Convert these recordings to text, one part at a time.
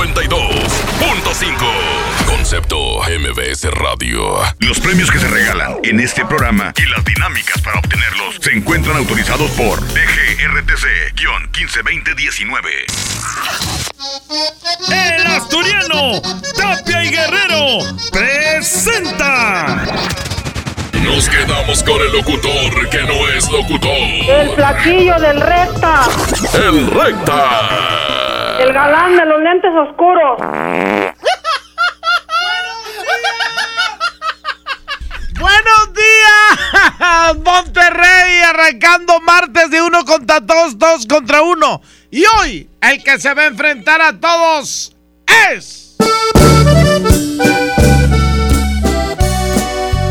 92.5. Concepto MBS Radio. Los premios que se regalan en este programa y las dinámicas para obtenerlos se encuentran autorizados por DGRTC-152019. El asturiano Tapia y Guerrero presenta. Nos quedamos con el locutor que no es locutor. El flaquillo del recta. El recta. El galán de los lentes oscuros. Buenos días, Monterrey, arrancando martes de uno contra todos, dos contra uno. Y hoy, el que se va a enfrentar a todos es...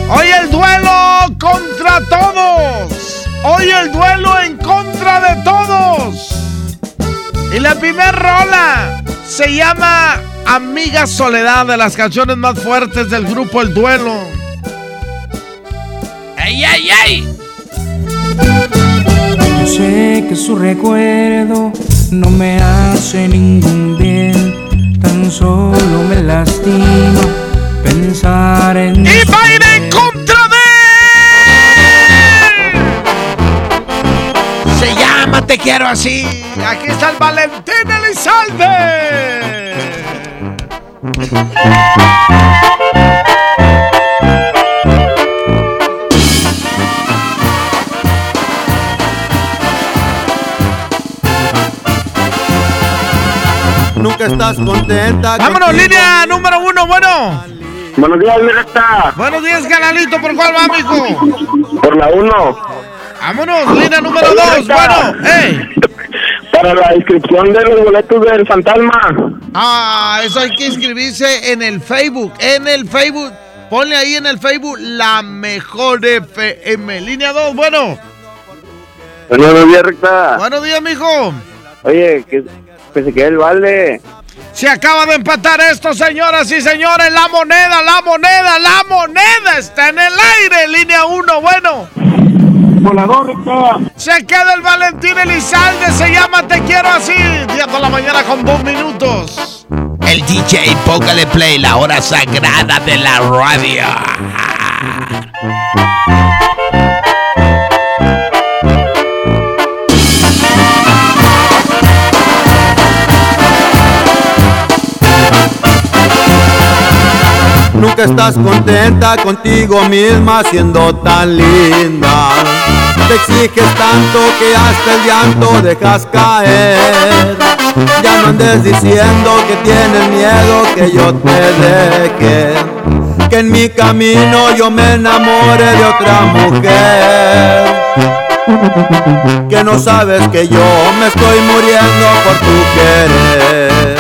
Hoy el duelo contra todos. Hoy el duelo en contra de todos. Y la primera rola se llama Amiga Soledad, de las canciones más fuertes del grupo El Duelo. ¡Ey, ey, ey! Yo sé que su recuerdo no me hace ningún bien, tan solo me lastima pensar en. ¡Y va a ir en contra Te Quiero Así. Aquí está el Valentín Elizalde. Nunca estás contenta. Vámonos, contigo. línea número uno, bueno. Buenos días, mi recta. Buenos días, canalito. ¿Por cuál va, mijo? Por la 1. Vámonos, línea número dos, bueno. Para la inscripción de los boletos del fantasma. Ah, eso hay que inscribirse en el Facebook. En el Facebook. Ponle ahí en el Facebook la mejor FM. Línea 2, bueno. Buenos días, recta. Buenos días, mijo. Oye, que, que se quede el vale. Se acaba de empatar esto, señoras y señores. La moneda, la moneda, la moneda está en el aire. Línea 1, bueno. Volador. Se queda el Valentín Elizalde. Se llama Te Quiero Así. 10 de la mañana con 2 minutos. El DJ, póngale play, la hora sagrada de la radio. Nunca estás contenta contigo misma siendo tan linda. Te exiges tanto que hasta el llanto dejas caer. Ya no andes diciendo que tienes miedo que yo te deje. Que en mi camino yo me enamore de otra mujer. Que no sabes que yo me estoy muriendo por tu querer.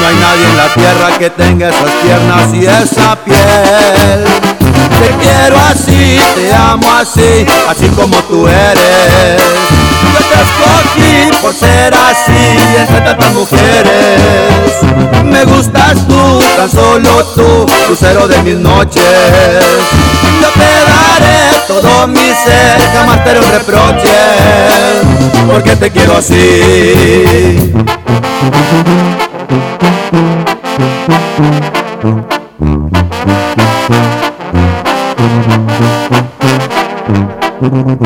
No hay nadie en la tierra que tenga esas piernas y esa piel. Te quiero así, te amo así, así como tú eres. Yo te escogí por ser así entre tantas mujeres. Me gustas tú, tan solo tú, lucero de mis noches. Yo te daré todo mi ser, jamás te haré un reproche, porque te quiero así. Nunca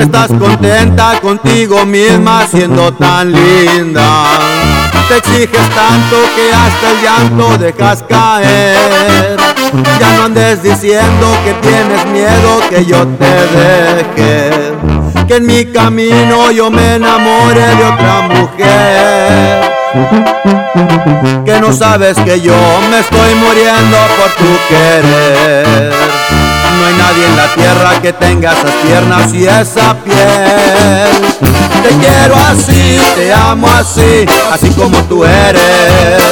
estás contenta contigo misma siendo tan linda. Te exiges tanto que hasta el llanto dejas caer. Ya no andes diciendo que tienes miedo que yo te deje. Que en mi camino yo me enamore de otra mujer. Que no sabes que yo me estoy muriendo por tu querer. No hay nadie en la tierra que tenga esas piernas y esa piel. Te quiero así, te amo así, así como tú eres.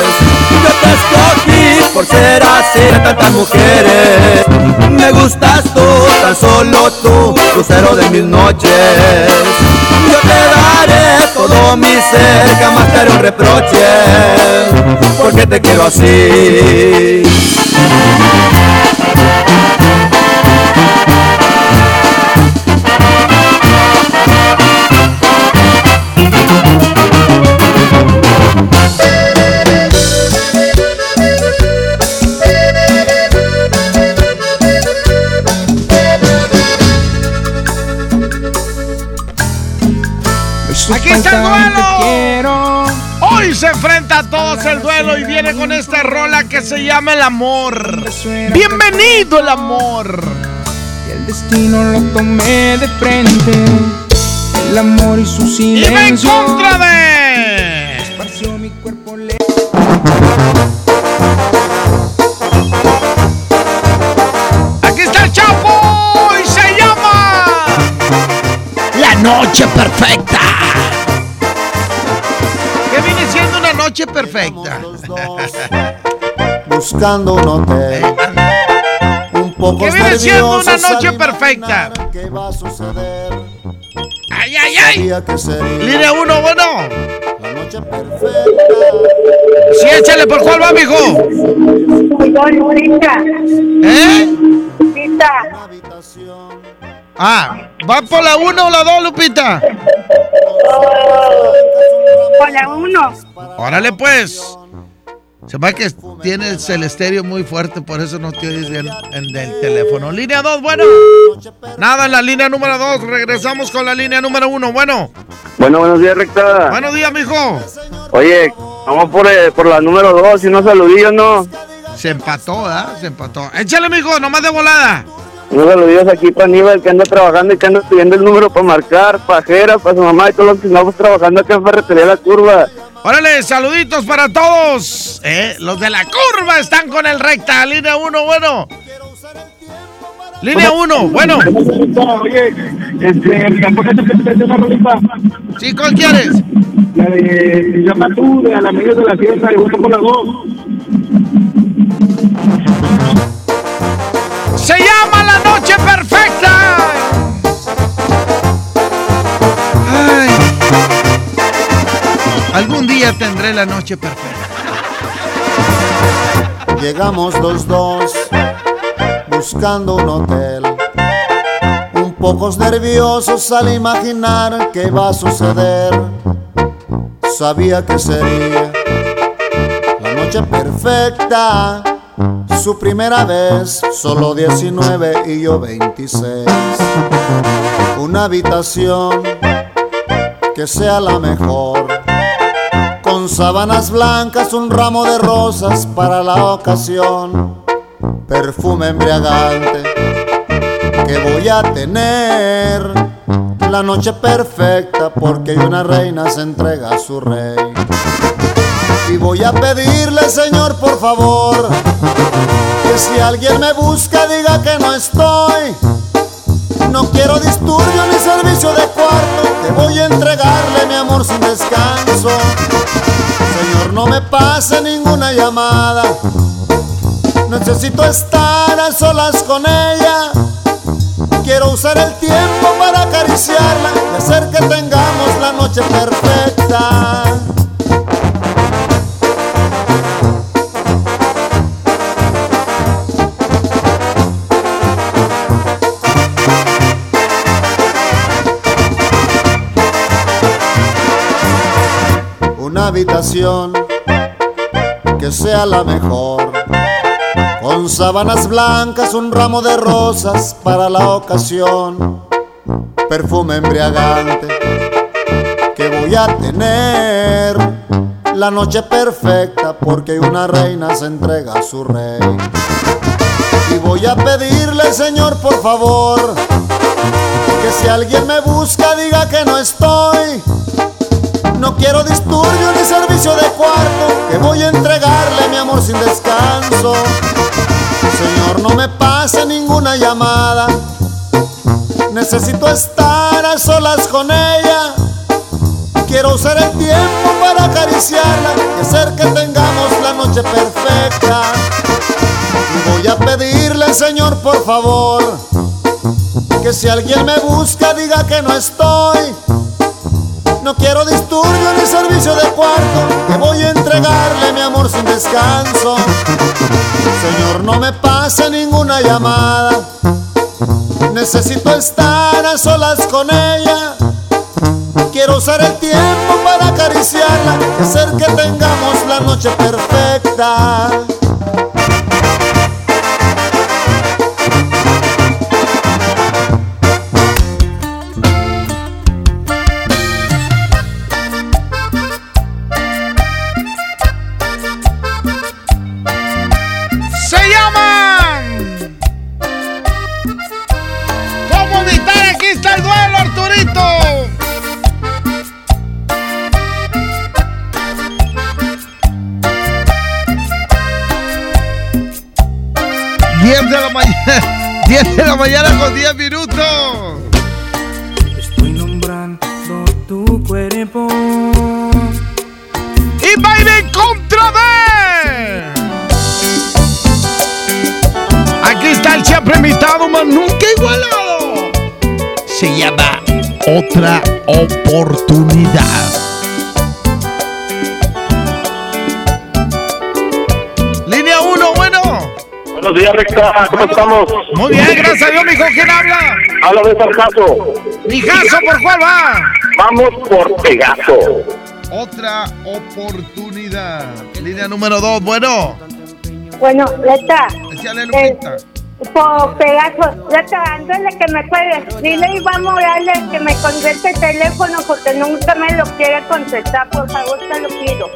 Yo te escogí por ser así de tantas mujeres. Me gustas tú, tan solo tú, lucero de mis noches. Yo te daré todo mi ser, jamás te haré un reproche, porque te quiero así. Viene con esta rola que se llama El Amor. Bienvenido el amor. Y el destino lo tomé de frente. El amor y su Y va en silencio. contra de. Esparció mi cuerpo le- Aquí está el Chapo y se llama. La noche perfecta. Que viene siendo una noche perfecta. Buscando un hotel. Un poco Que viene siendo una noche perfecta. ¿Qué va a suceder? Ay, ay, ay. Línea 1, bueno. la noche perfecta. Sí, échale por cuál va, mijo. Lupita. ¿Eh? Lupita. Ah, ¿va por la 1 o la 2, Lupita? Con la uno. Órale, pues. Se va que tienes el estéreo muy fuerte, por eso no te oyes bien en el teléfono. Línea 2, bueno. Nada en la línea número 2. Regresamos con la línea número 1. Bueno. Bueno, buenos días, recta. Buenos días, mijo. Oye, vamos por, eh, por la número dos y unos saludillos, ¿no? Se empató, ¿verdad? Se empató. Échale, mijo, nomás de volada. Unos saludillos aquí para Aníbal que anda trabajando y que anda pidiendo el número para marcar, pajera, para su mamá y todos los que estamos trabajando acá en Ferretería La Curva. Órale, saluditos para todos. Eh, los de la curva están con el recta. Línea 1, bueno. Línea 1, bueno. Oye, este, Sí, ¿cuál quieres? la de llama tú, de a la media de la fiesta, por la dos. Se llama La Noche Perfecta. Tendré la noche perfecta. Llegamos los dos buscando un hotel. Un pocos nerviosos al imaginar qué va a suceder. Sabía que sería la noche perfecta. Su primera vez, solo 19 y yo 26. Una habitación que sea la mejor sábanas blancas, un ramo de rosas para la ocasión, perfume embriagante que voy a tener, la noche perfecta porque una reina se entrega a su rey. Y voy a pedirle, Señor, por favor, que si alguien me busca diga que no estoy. No quiero disturbio ni servicio de cuarto, que voy a entregarle mi amor sin descanso. Señor, no me pase ninguna llamada. Necesito estar a solas con ella. Quiero usar el tiempo para acariciarla y hacer que tengamos la noche perfecta. Habitación que sea la mejor. Con sábanas blancas, un ramo de rosas para la ocasión. Perfume embriagante que voy a tener. La noche perfecta porque una reina se entrega a su rey. Y voy a pedirle, Señor, por favor, que si alguien me busca diga que no estoy. No quiero disturbio ni servicio de cuarto que voy a entregarle mi amor sin descanso. Señor, no me pase ninguna llamada. Necesito estar a solas con ella. Quiero usar el tiempo para acariciarla y hacer que tengamos la noche perfecta. Y voy a pedirle, Señor, por favor, que si alguien me busca diga que no estoy. No quiero disturbio ni servicio de cuarto, que voy a entregarle mi amor sin descanso. Señor, no me pase ninguna llamada. Necesito estar a solas con ella. Quiero usar el tiempo para acariciarla hacer que tengamos la noche perfecta. 10 de la mañana con 10 minutos. Estoy nombrando tu cuerpo. Y baile en contra de. Aquí está el siempre invitado, man, nunca igualado. Se llama Otra Oportunidad. Días, Recta. ¿Cómo estamos? Muy bien, gracias a Dios, mijo. ¿Quién habla? Habla de Sarjazo. Mijazo, ¿por cuál va? Vamos por Pegaso. Otra oportunidad. Línea número 2, bueno. Bueno, Leta. Échale, eh, Lupita. por pedazo, Leta, ándale que me puedes. Dile a Iván Morales que me conteste el teléfono porque nunca me lo quiere contestar. Por favor, te lo pido.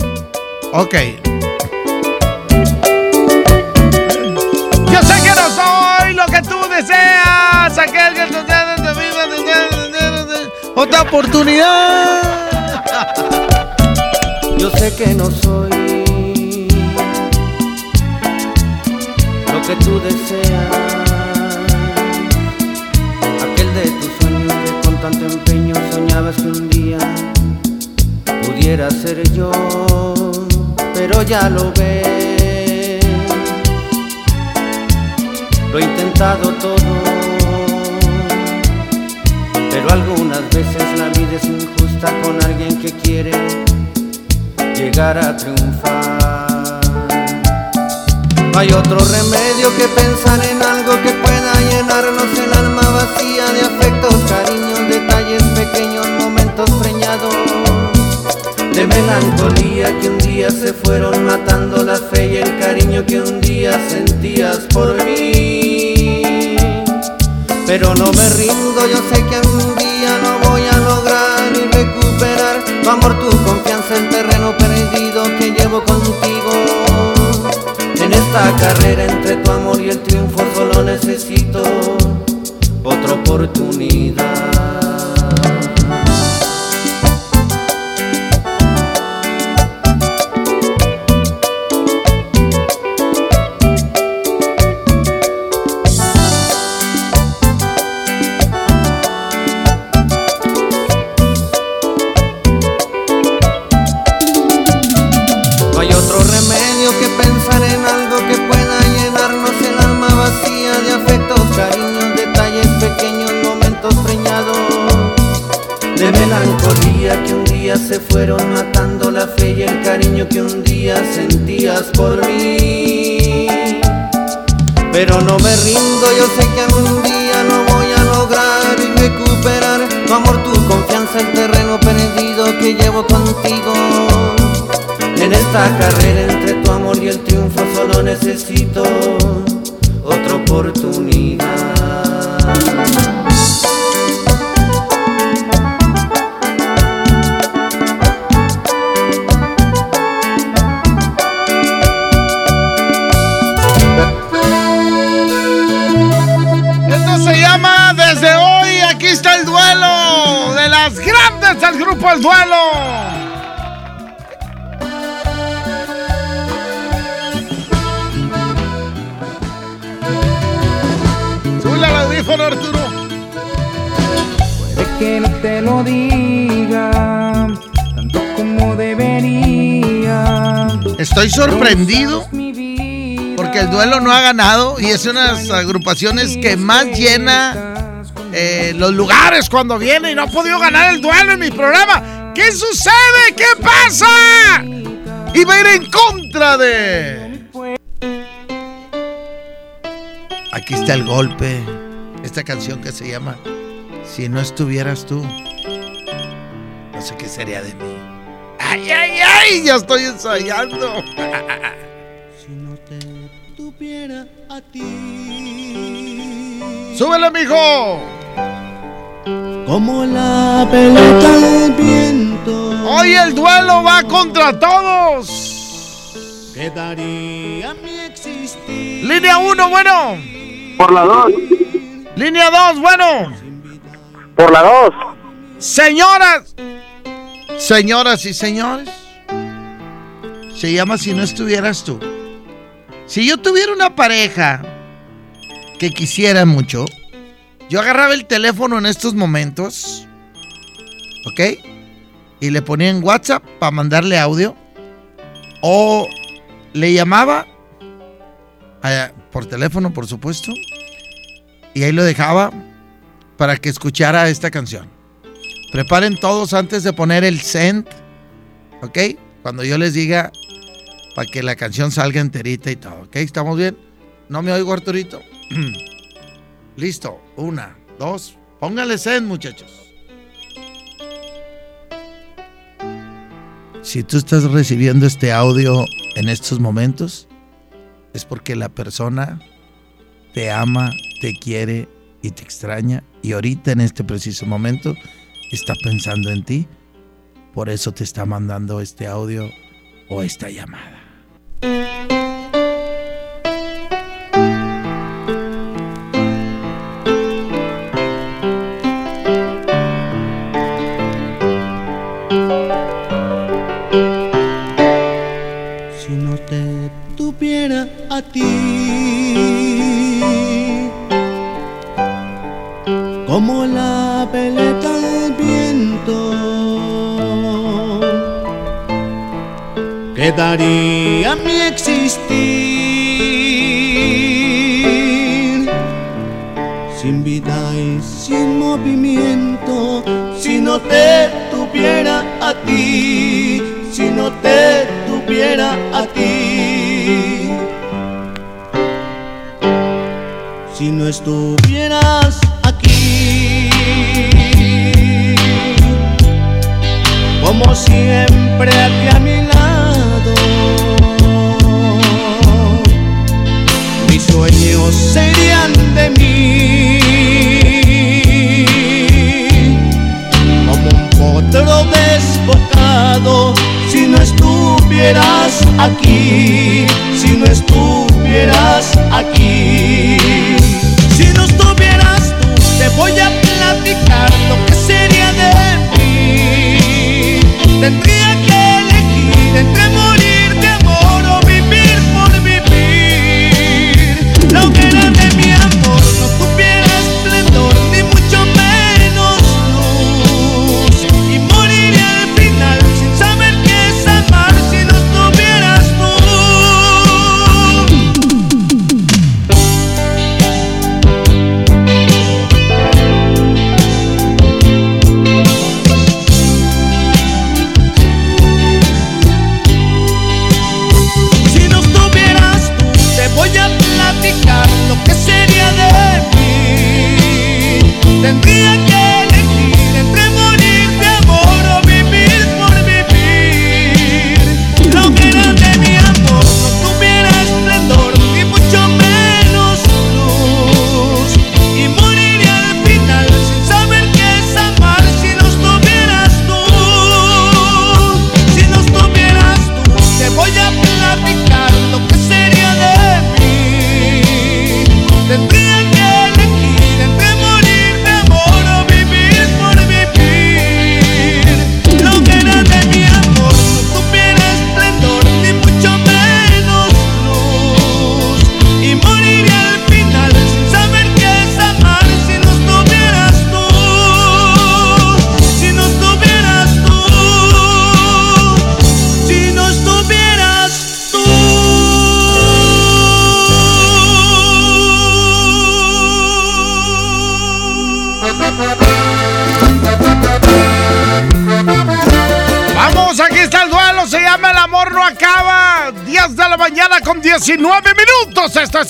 Ok. Deseas. Aquel que te da. Otra oportunidad. Yo sé que no soy lo que tú deseas. Aquel de tus sueños que con tanto empeño soñabas que un día pudiera ser yo, pero ya lo ves. Lo he intentado todo, pero algunas veces la vida es injusta con alguien que quiere llegar a triunfar. No hay otro remedio que pensar en algo que pueda llenarnos el alma vacía de afectos, cariños, detalles pequeños, momentos preñados de melancolía que un día se fueron matando la fe y el cariño que un día sentías por mí. Pero no me rindo, yo sé que un día lo voy a lograr y recuperar tu amor, tu confianza, el terreno perdido que llevo contigo. En esta carrera entre tu amor y el triunfo solo necesito otra oportunidad. Yo sé que algún día lo voy a lograr y recuperar tu amor, tu confianza, el terreno perdido que llevo contigo. En esta carrera entre tu amor y el triunfo solo necesito otra oportunidad. Diga, tanto como debería. Estoy sorprendido porque el duelo no ha ganado y es una de las agrupaciones que más llena eh, los lugares cuando viene y no ha podido ganar el duelo en mi programa. ¿Qué sucede? ¿Qué pasa? Y va a ir en contra de... Aquí está el golpe. Esta canción que se llama Si no estuvieras tú. No sé qué sería de mí. ¡Ay, ay, ay! Ya estoy ensayando. Si no te tuviera a ti. ¡Súbele, mijo! Como la pelota del viento. Hoy el duelo va contra todos. Quedaría mi existir. Línea 1, bueno. Por la 2. Línea 2, bueno. Por la 2. Señoras. Señoras y señores. Se llama Si no estuvieras tú. Si yo tuviera una pareja que quisiera mucho, yo agarraba el teléfono en estos momentos, ¿ok? Y le ponía en WhatsApp para mandarle audio. O le llamaba eh, por teléfono, por supuesto. Y ahí lo dejaba para que escuchara esta canción. Preparen todos antes de poner el send, ¿ok? Cuando yo les diga para que la canción salga enterita y todo, ¿ok? ¿Estamos bien? ¿No me oigo, Arturito? Listo, una, dos, póngale send, muchachos. Si tú estás recibiendo este audio en estos momentos, es porque la persona te ama, te quiere y te extraña y ahorita en este preciso momento está pensando en ti. Por eso te está mandando este audio o esta llamada. No te tuviera a ti. Si no te tuviera a ti. Si no estuvieras aquí. Como siempre aquí a mi lado. Mis sueños serían Si no estuvieras aquí. Si no estuvieras aquí. Si no estuvieras tú, te voy a platicar lo que sería de mí. Tendría que elegir entre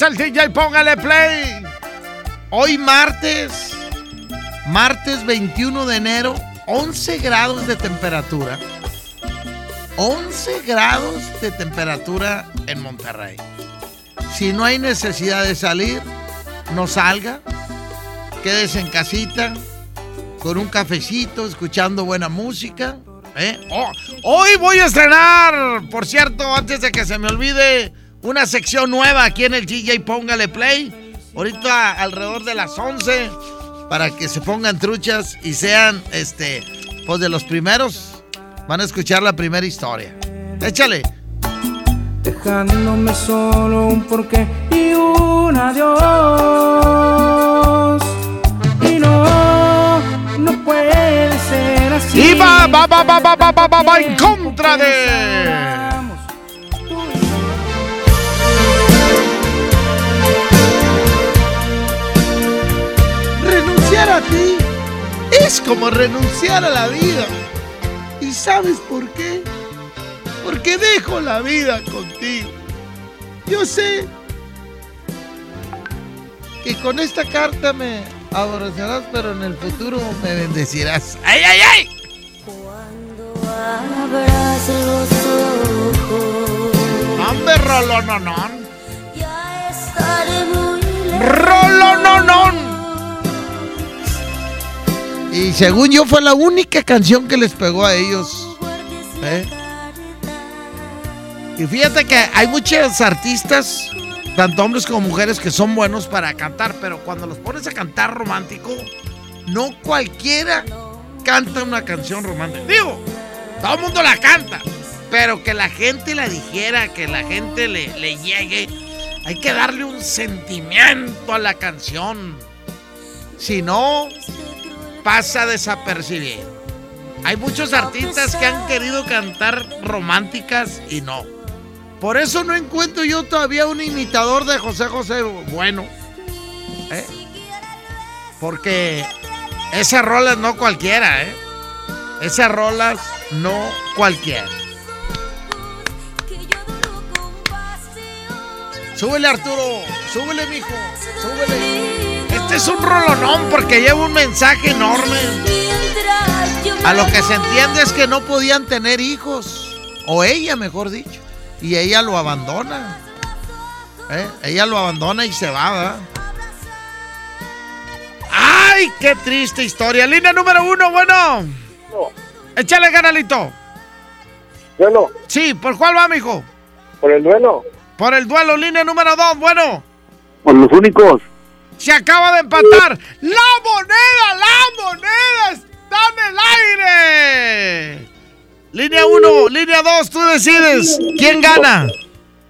el DJ Póngale Play. Hoy martes, martes 21 de enero, 11 grados de temperatura. 11 grados de temperatura en Monterrey. Si no hay necesidad de salir, no salga. Quédese en casita con un cafecito, escuchando buena música. ¿eh? Oh, hoy voy a estrenar, por cierto, antes de que se me olvide, una sección nueva aquí en el DJ Póngale Play. Ahorita alrededor de las 11 para que se pongan truchas y sean, este, pues de los primeros. Van a escuchar la primera historia. Échale. Dejándome solo un porqué y un adiós. Y no, no puede ser así. Y va, va, va, va, va, va, va, va, va en contra de. A ti es como renunciar a la vida. ¿Y sabes por qué? Porque dejo la vida contigo. Yo sé que con esta carta me aborrecerás, pero en el futuro me bendecirás. ¡Ay, ay, ay! Abras los ojos. ¡Hombre, rolononón! Estaré muy lejos. ¡Rolononón! Y según yo fue la única canción que les pegó a ellos. ¿eh? Y fíjate que hay muchos artistas, tanto hombres como mujeres, que son buenos para cantar, pero cuando los pones a cantar romántico, no cualquiera canta una canción romántica. Digo, todo el mundo la canta, pero que la gente la dijera, que la gente le, le llegue, hay que darle un sentimiento a la canción. Si no, pasa desapercibido. Hay muchos artistas que han querido cantar románticas y no. Por eso no encuentro yo todavía un imitador de José José bueno. ¿eh? Porque esas rolas no cualquiera, ¿eh? Esas rolas no cualquiera. Súbele Arturo, súbele mijo, súbele. Este es un rolonón porque lleva un mensaje enorme. A lo que se entiende es que no podían tener hijos. O ella, mejor dicho. Y ella lo abandona. ¿Eh? Ella lo abandona y se va, ¿verdad? ¡Ay, qué triste historia! Línea número uno, bueno. Échale, canalito. Bueno, Sí, ¿por cuál va, mijo? por el duelo. Por el duelo, línea número dos, bueno. Por los únicos. Se acaba de empatar. ¡La moneda, la moneda está en el aire! Línea 1, línea 2, tú decides. ¿Quién gana?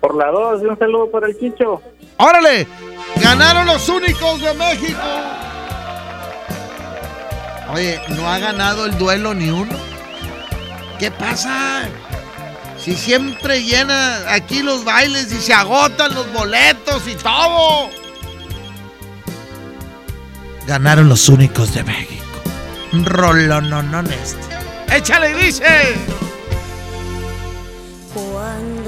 Por la dos, y un saludo para el Chicho. ¡Órale! Ganaron los únicos de México. Oye, ¿no ha ganado el duelo ni uno? ¿Qué pasa? Si siempre llena aquí los bailes y se agotan los boletos y todo. Ganaron los únicos de México. Rolononón este. Échale, dice. Cuando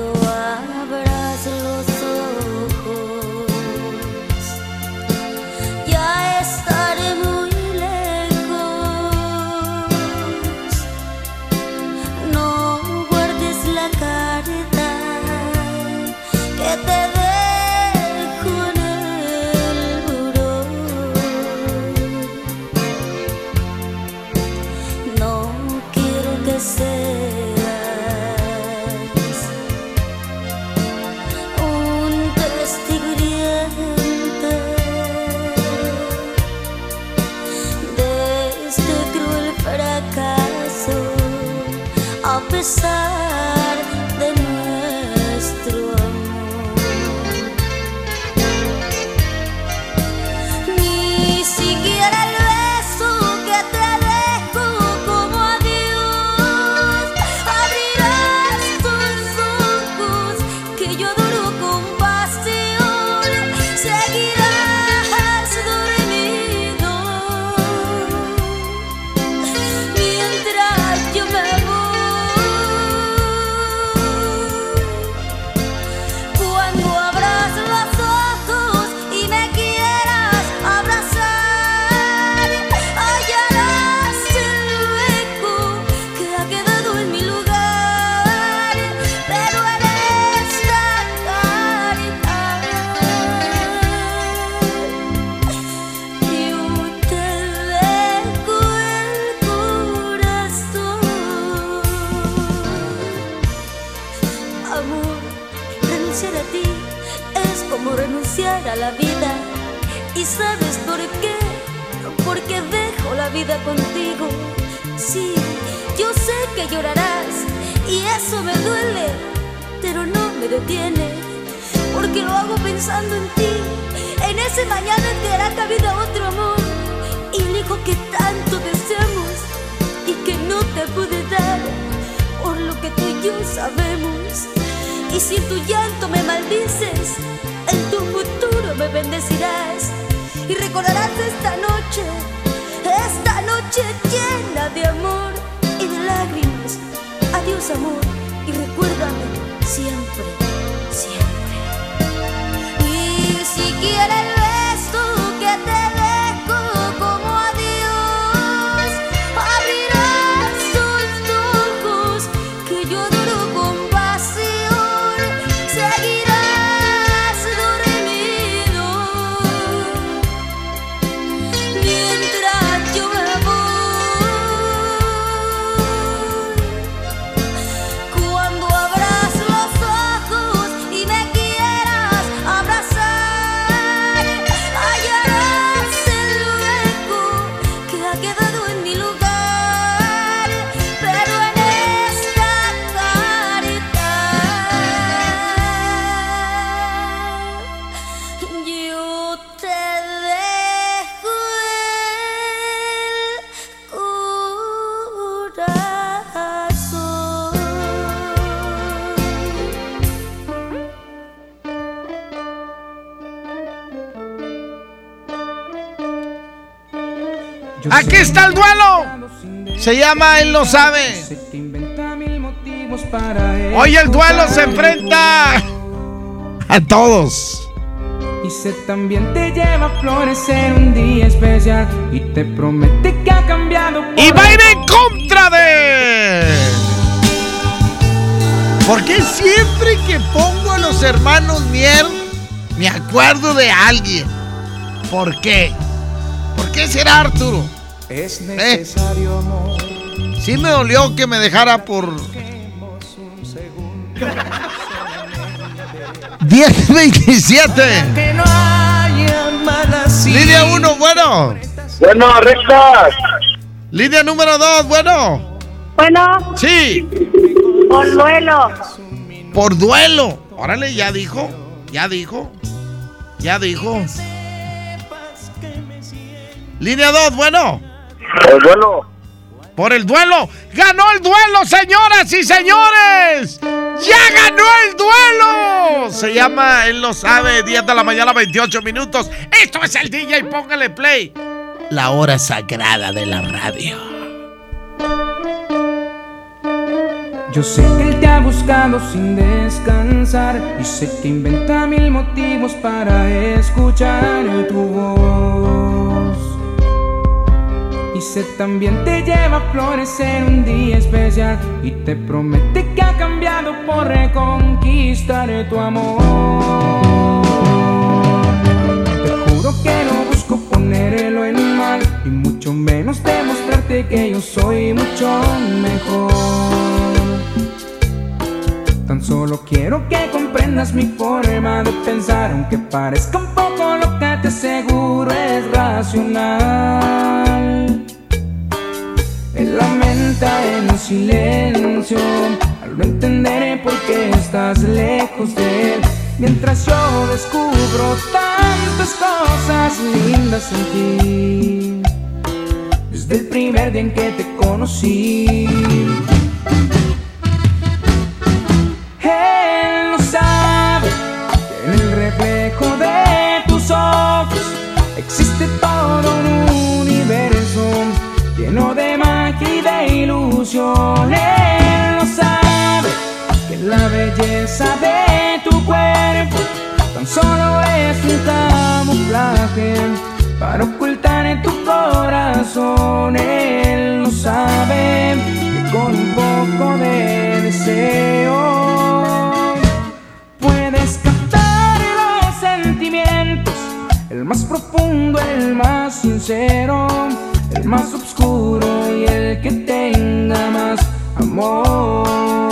vida contigo. Sí, yo sé que llorarás y eso me duele, pero no me detiene. Porque lo hago pensando en ti, en ese mañana que hará cabida otro amor. Y el hijo que tanto deseamos y que no te pude dar por lo que tú y yo sabemos. Y si en tu llanto me maldices, en tu futuro me bendecirás y recordarás esta noche, esta noche llena de amor y de lágrimas. Adiós amor y recuérdame Se llama Él lo sabe. Hoy el duelo se enfrenta a todos. Y sé también te lleva a florecer un día especial y te promete que ha cambiado. por- Y va a ir en contra de. ¿Por qué siempre que pongo a los hermanos Mier me acuerdo de alguien? ¿Por qué? ¿Por qué será Arturo? Es ¿Eh? necesario amor. Sí me dolió que me dejara por 10.27. Que no haya malas Lidia 1, bueno. Bueno, recta. Lidia número 2, bueno. Bueno, Sí, por duelo. por duelo. Órale, ya dijo. Ya dijo. Ya dijo. Línea 2, bueno. El duelo. Por el duelo. ¡Ganó el duelo, señoras y señores! ¡Ya ganó el duelo! Se llama, él lo sabe, 10 de la mañana, 28 minutos. Esto es el DJ, póngale play. La hora sagrada de la radio. Yo sé que él te ha buscado sin descansar y sé que inventa mil motivos para escuchar tu voz. Sé también te lleva a florecer un día especial y te promete que ha cambiado por reconquistar tu amor. Te juro que no busco ponerlo en mal y mucho menos demostrarte que yo soy mucho mejor. Tan solo quiero que comprendas mi forma de pensar, aunque parezca un poco loca, te aseguro es racional. Él lamenta en silencio al no entender por qué estás lejos de él. Mientras yo descubro tantas cosas lindas en ti, desde el primer día en que te conocí. Él no sabe que en el reflejo de tus ojos existe todo un Él no sabe que la belleza de tu cuerpo tan solo es un camuflaje para ocultar en tu corazón. Él no sabe que con un poco de deseo puedes captar los sentimientos, el más profundo, el más sincero, el más oscuro y el que tenga más amor.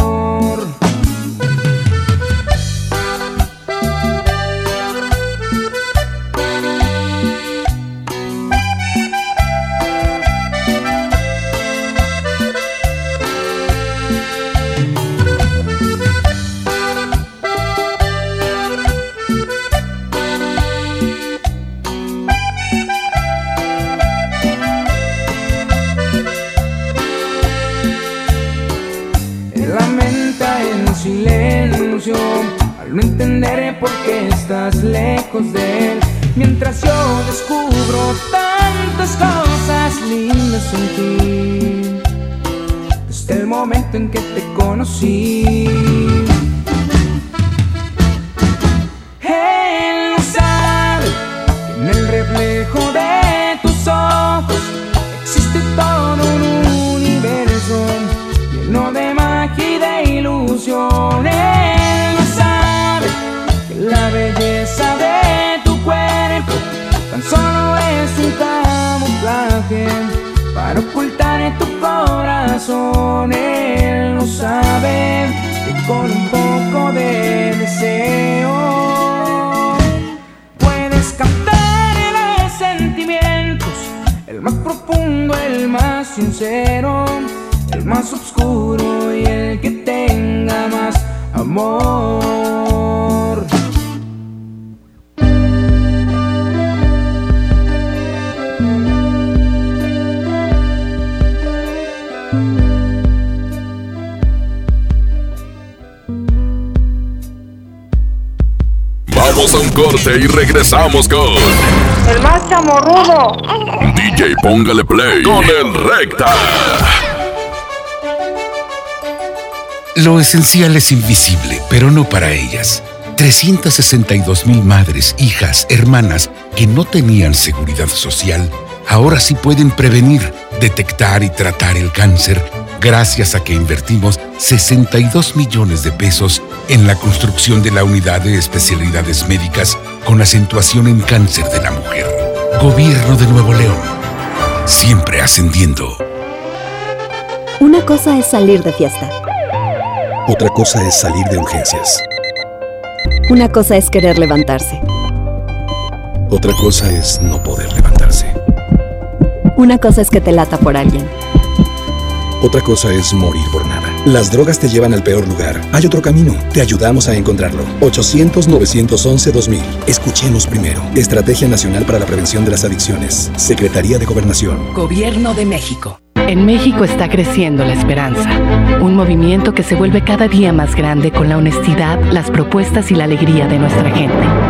Estás lejos de él. Mientras yo descubro tantas cosas lindas en ti, desde el momento en que te conocí. Para ocultar tu corazón. Él no sabe que con un poco de deseo puedes captar los sentimientos, el más profundo, el más sincero, el más oscuro y el que tenga más amor. Un corte y regresamos con El más chamorrudo. DJ Póngale Play con el Recta. Lo esencial es invisible, pero no para ellas. 362 mil madres, hijas, hermanas que no tenían seguridad social, ahora sí pueden prevenir, detectar y tratar el cáncer gracias a que invertimos 62 millones de pesos en la construcción de la unidad de especialidades médicas con acentuación en cáncer de la mujer. Gobierno de Nuevo León. Siempre ascendiendo. Una cosa es salir de fiesta. Otra cosa es salir de urgencias. Una cosa es querer levantarse. Otra cosa es no poder levantarse. Una cosa es que te lata por alguien. Otra cosa es morir por nada. Las drogas te llevan al peor lugar. Hay otro camino. Te ayudamos a encontrarlo. 800-911-2000. Escuchemos primero. Estrategia Nacional para la Prevención de las Adicciones. Secretaría de Gobernación. Gobierno de México. En México está creciendo la esperanza, un movimiento que se vuelve cada día más grande con la honestidad, las propuestas y la alegría de nuestra gente.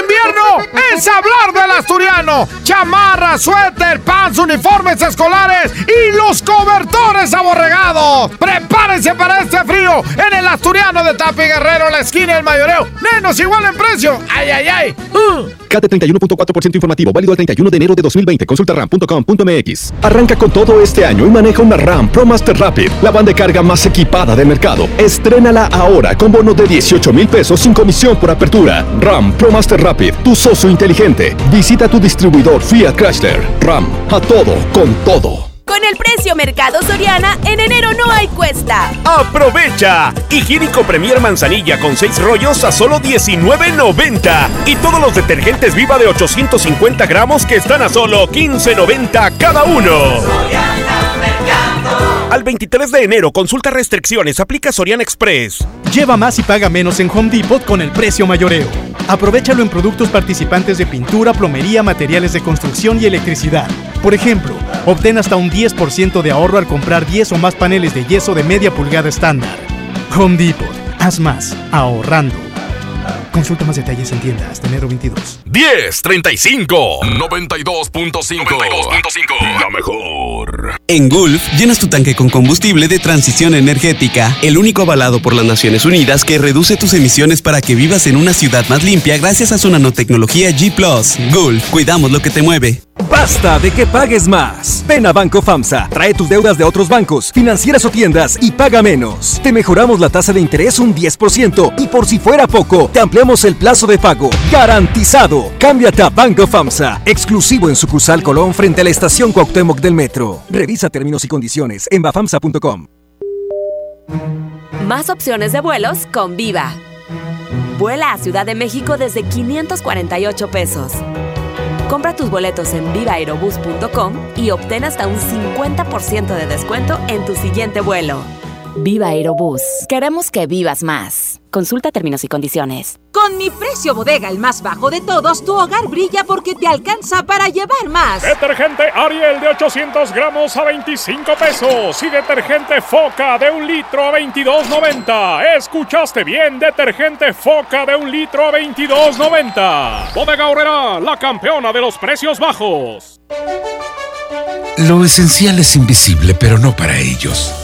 Invierno es hablar del asturiano. Chamarra, suéter, pants, uniformes escolares y los cobertores aborregados. Prepárense para este frío en el asturiano de Tapi Guerrero, la esquina del mayoreo. Menos igual en precio. ¡Ay, ay, ay! Uh. CAT 31.4% informativo, válido el 31 de enero de 2020. Consulta ram.com.mx. Arranca con todo este año y maneja una RAM Pro Master Rapid, la van de carga más equipada del mercado. Estrénala ahora con bono de 18 mil pesos sin comisión por apertura. RAM Pro Master Rapid, tu socio inteligente. Visita tu distribuidor Fiat Chrysler. RAM, a todo, con todo. Con el precio Mercado Soriana, en enero no hay cuesta. ¡Aprovecha! Higiénico Premier Manzanilla con 6 rollos a solo $19.90. Y todos los detergentes Viva de 850 gramos que están a solo $15.90 cada uno. Al 23 de enero, consulta restricciones, aplica Soriana Express. Lleva más y paga menos en Home Depot con el precio mayoreo. Aprovechalo en productos participantes de pintura, plomería, materiales de construcción y electricidad. Por ejemplo, obtén hasta un 10% de ahorro al comprar 10 o más paneles de yeso de media pulgada estándar. Home Depot. Haz más, ahorrando. Consulta más detalles en tienda hasta enero 22. 10, 35, 92.5. 92.5. La mejor. En Gulf, llenas tu tanque con combustible de transición energética, el único avalado por las Naciones Unidas que reduce tus emisiones para que vivas en una ciudad más limpia gracias a su nanotecnología G ⁇ Gulf, cuidamos lo que te mueve. Basta de que pagues más. Ven a Banco FAMSA, trae tus deudas de otros bancos, financieras o tiendas y paga menos. Te mejoramos la tasa de interés un 10% y por si fuera poco, te ampliamos el plazo de pago. Garantizado. Cámbiate a Banco FAMSA, exclusivo en sucursal Colón frente a la estación Cuauhtémoc del Metro. Revisa términos y condiciones en bafamsa.com. Más opciones de vuelos con Viva. Vuela a Ciudad de México desde 548 pesos. Compra tus boletos en vivaerobus.com y obtén hasta un 50% de descuento en tu siguiente vuelo. Viva Aerobús. Queremos que vivas más. Consulta términos y condiciones. Con mi precio bodega, el más bajo de todos, tu hogar brilla porque te alcanza para llevar más. Detergente Ariel de 800 gramos a 25 pesos y detergente Foca de un litro a 22.90. ¿Escuchaste bien? Detergente Foca de un litro a 22.90. Bodega Horrera, la campeona de los precios bajos. Lo esencial es invisible, pero no para ellos.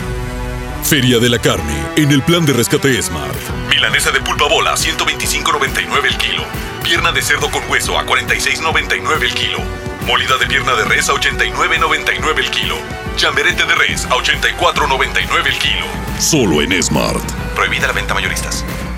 Feria de la Carne, en el plan de rescate Smart. Milanesa de pulpa bola, 125.99 el kilo. Pierna de cerdo con hueso a 46.99 el kilo. Molida de pierna de res a 89.99 el kilo. Chamberete de res a 84.99 el kilo. Solo en Smart. Prohibida la venta mayoristas.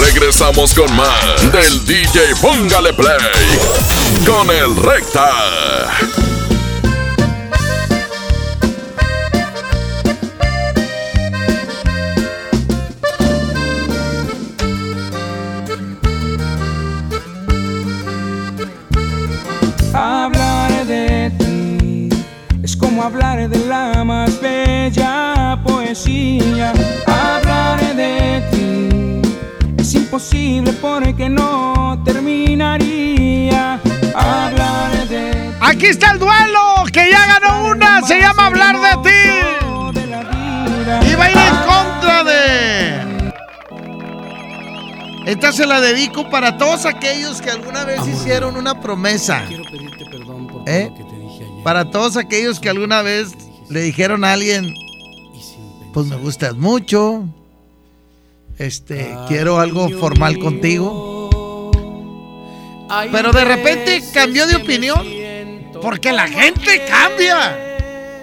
Regresamos con más del DJ Póngale Play con el Recta. Hablar de ti es como hablar de la más bella poesía. Hablar de ti imposible porque no terminaría. Hablar de ti. Aquí está el duelo, que ya ganó una, se llama Hablar de ti. Y va a ir en contra de... Esta se la dedico para todos aquellos que alguna vez hicieron una promesa. ¿Eh? Para todos aquellos que alguna vez le dijeron a alguien, pues me gustas mucho, este, quiero algo formal contigo. Pero de repente cambió de opinión, porque la gente cambia.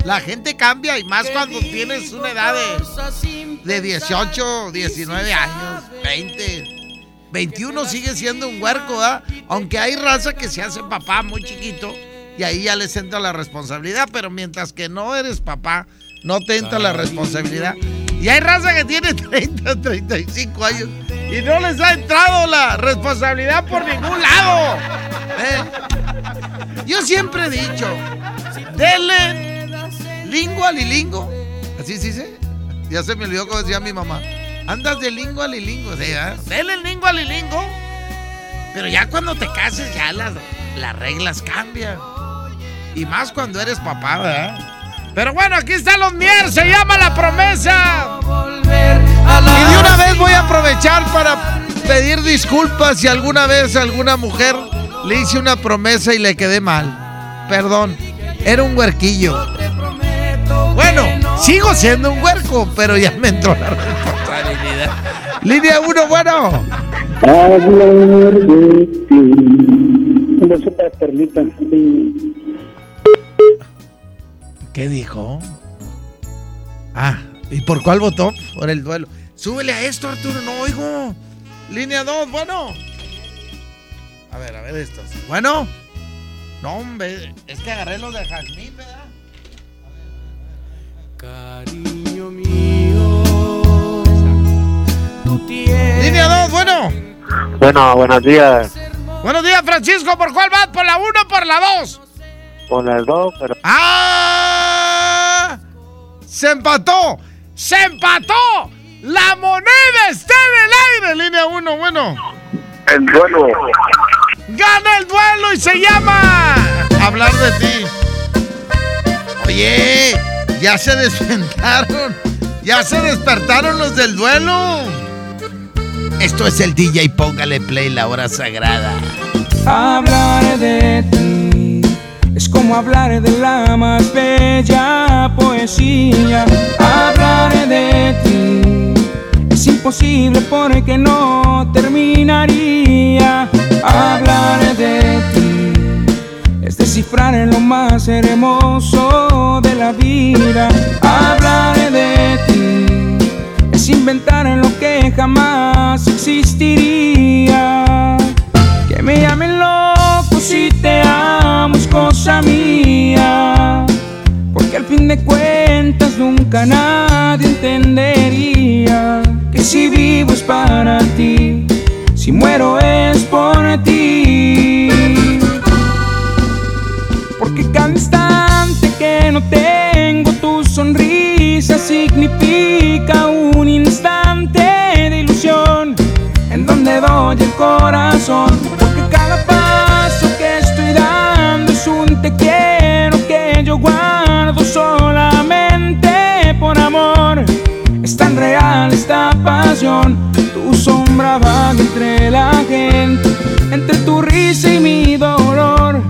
La gente cambia y más cuando tienes una edad de, de 18, 19 años, 20. 21 sigue siendo un huerco, ¿verdad? Aunque hay raza que se hace papá muy chiquito y ahí ya les entra la responsabilidad, pero mientras que no eres papá, no te entra la responsabilidad. Y hay raza que tiene 30, 35 años y no les ha entrado la responsabilidad por ningún lado. ¿eh? Yo siempre he dicho, denle lingo al lilingo. ¿Así se dice? Ya se me olvidó como decía mi mamá. Andas de lingo a lilingo, ¿sí, ¿verdad? Dele el lingo a lilingo. Pero ya cuando te cases, ya las, las reglas cambian. Y más cuando eres papá, ¿verdad? Pero bueno, aquí están los mier, se llama La Promesa. Y de una vez voy a aprovechar para pedir disculpas si alguna vez a alguna mujer le hice una promesa y le quedé mal. Perdón, era un huerquillo. Bueno, sigo siendo un huerco, pero ya me entró la responsabilidad. Línea 1, bueno. Hablar de ti. Un beso para Carlita. ¿Qué dijo? Ah, ¿y por cuál votó? Por el duelo. Súbele a esto, Arturo, no oigo. Línea 2, bueno. A ver, a ver estos. Bueno. No, hombre, es que agarré los de Jazmín, ¿verdad? Cariño mío, tú tienes... Línea 2, bueno. Bueno, buenos días. Buenos días, Francisco. ¿Por cuál vas? ¿Por la 1 o por la 2? Por las dos, pero... ¡Ah! ¡Se empató! ¡Se empató! ¡La moneda está en el aire! Línea 1, bueno. El duelo. ¡Gana el duelo y se llama! Hablar de ti. Oye, ya se despertaron. Ya se despertaron los del duelo. Esto es el DJ, póngale play la hora sagrada. Hablar de ti es como hablar de la más bella poesía. Hablar de ti es imposible porque no terminaría. Hablar de ti es descifrar en lo más hermoso de la vida. Hablar de ti es inventar en lo que jamás existiría. Que me llamen loco si te mía. Porque al fin de cuentas nunca nadie entendería que si vivo es para ti, si muero es por ti. Porque cada instante que no tengo tu sonrisa significa un instante de ilusión en donde doy el corazón. Tan real esta pasión, tu sombra vaga entre la gente, entre tu risa y mi dolor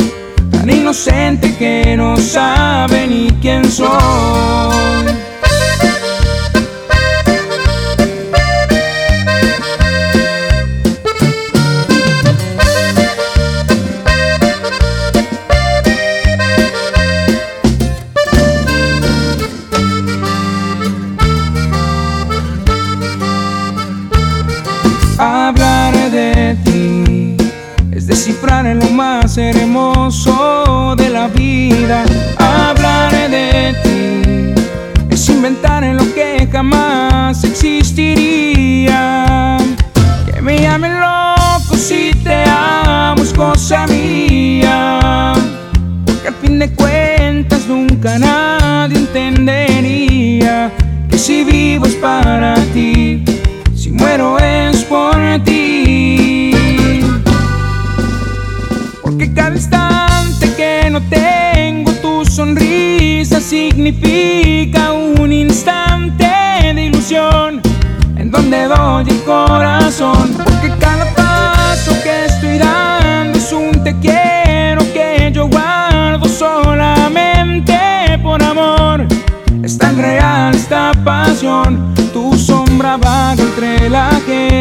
tan inocente que no sabe ni quién soy.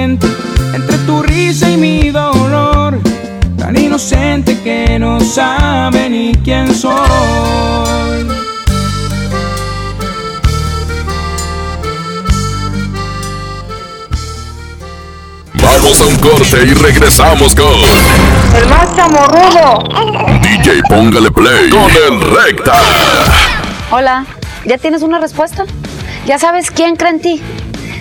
Entre tu risa y mi dolor tan inocente que no sabe ni quién soy. Vamos a un corte y regresamos con El más chamorrudo. DJ Póngale Play con el Recta. Hola, ¿ya tienes una respuesta? ¿Ya sabes quién cree en ti?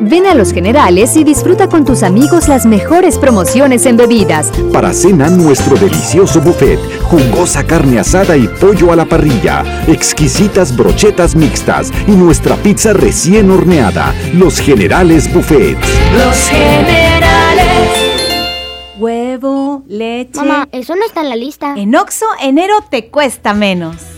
Ven a Los Generales y disfruta con tus amigos las mejores promociones en bebidas. Para cena, nuestro delicioso buffet, jugosa carne asada y pollo a la parrilla, exquisitas brochetas mixtas y nuestra pizza recién horneada. Los Generales Buffet. Los generales. Huevo, leche. Mamá, eso no está en la lista. En Oxo, enero te cuesta menos.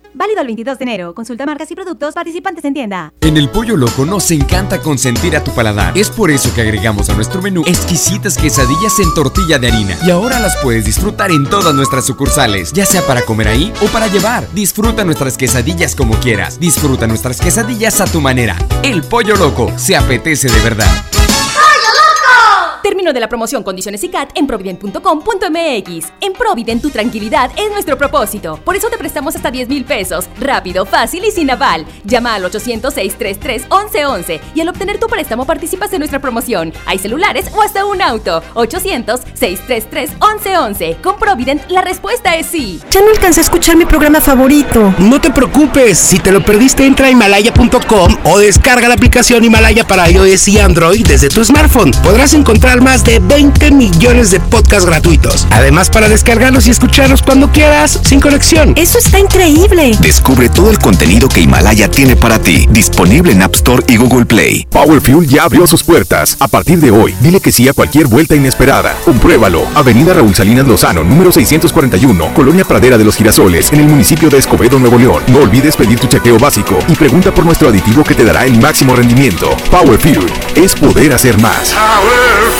Válido el 22 de enero. Consulta marcas y productos participantes en tienda. En el Pollo Loco nos encanta consentir a tu paladar. Es por eso que agregamos a nuestro menú exquisitas quesadillas en tortilla de harina. Y ahora las puedes disfrutar en todas nuestras sucursales, ya sea para comer ahí o para llevar. Disfruta nuestras quesadillas como quieras. Disfruta nuestras quesadillas a tu manera. El Pollo Loco se apetece de verdad. Término de la promoción Condiciones y CAT en provident.com.mx. En Provident tu tranquilidad es nuestro propósito. Por eso te prestamos hasta 10 mil pesos. Rápido, fácil y sin aval. Llama al 800-633-1111 y al obtener tu préstamo participas en nuestra promoción. Hay celulares o hasta un auto. 800-633-1111. Con Provident la respuesta es sí. Ya no alcancé a escuchar mi programa favorito. No te preocupes, si te lo perdiste entra a himalaya.com o descarga la aplicación Himalaya para iOS y Android desde tu smartphone. Podrás encontrar más de 20 millones de podcasts gratuitos. Además para descargarlos y escucharlos cuando quieras, sin conexión. Eso está increíble. Descubre todo el contenido que Himalaya tiene para ti, disponible en App Store y Google Play. Power Fuel ya abrió sus puertas. A partir de hoy, dile que sí a cualquier vuelta inesperada. Compruébalo. Avenida Raúl Salinas Lozano, número 641, Colonia Pradera de los Girasoles, en el municipio de Escobedo, Nuevo León. No olvides pedir tu chequeo básico y pregunta por nuestro aditivo que te dará el máximo rendimiento. Power Fuel es poder hacer más.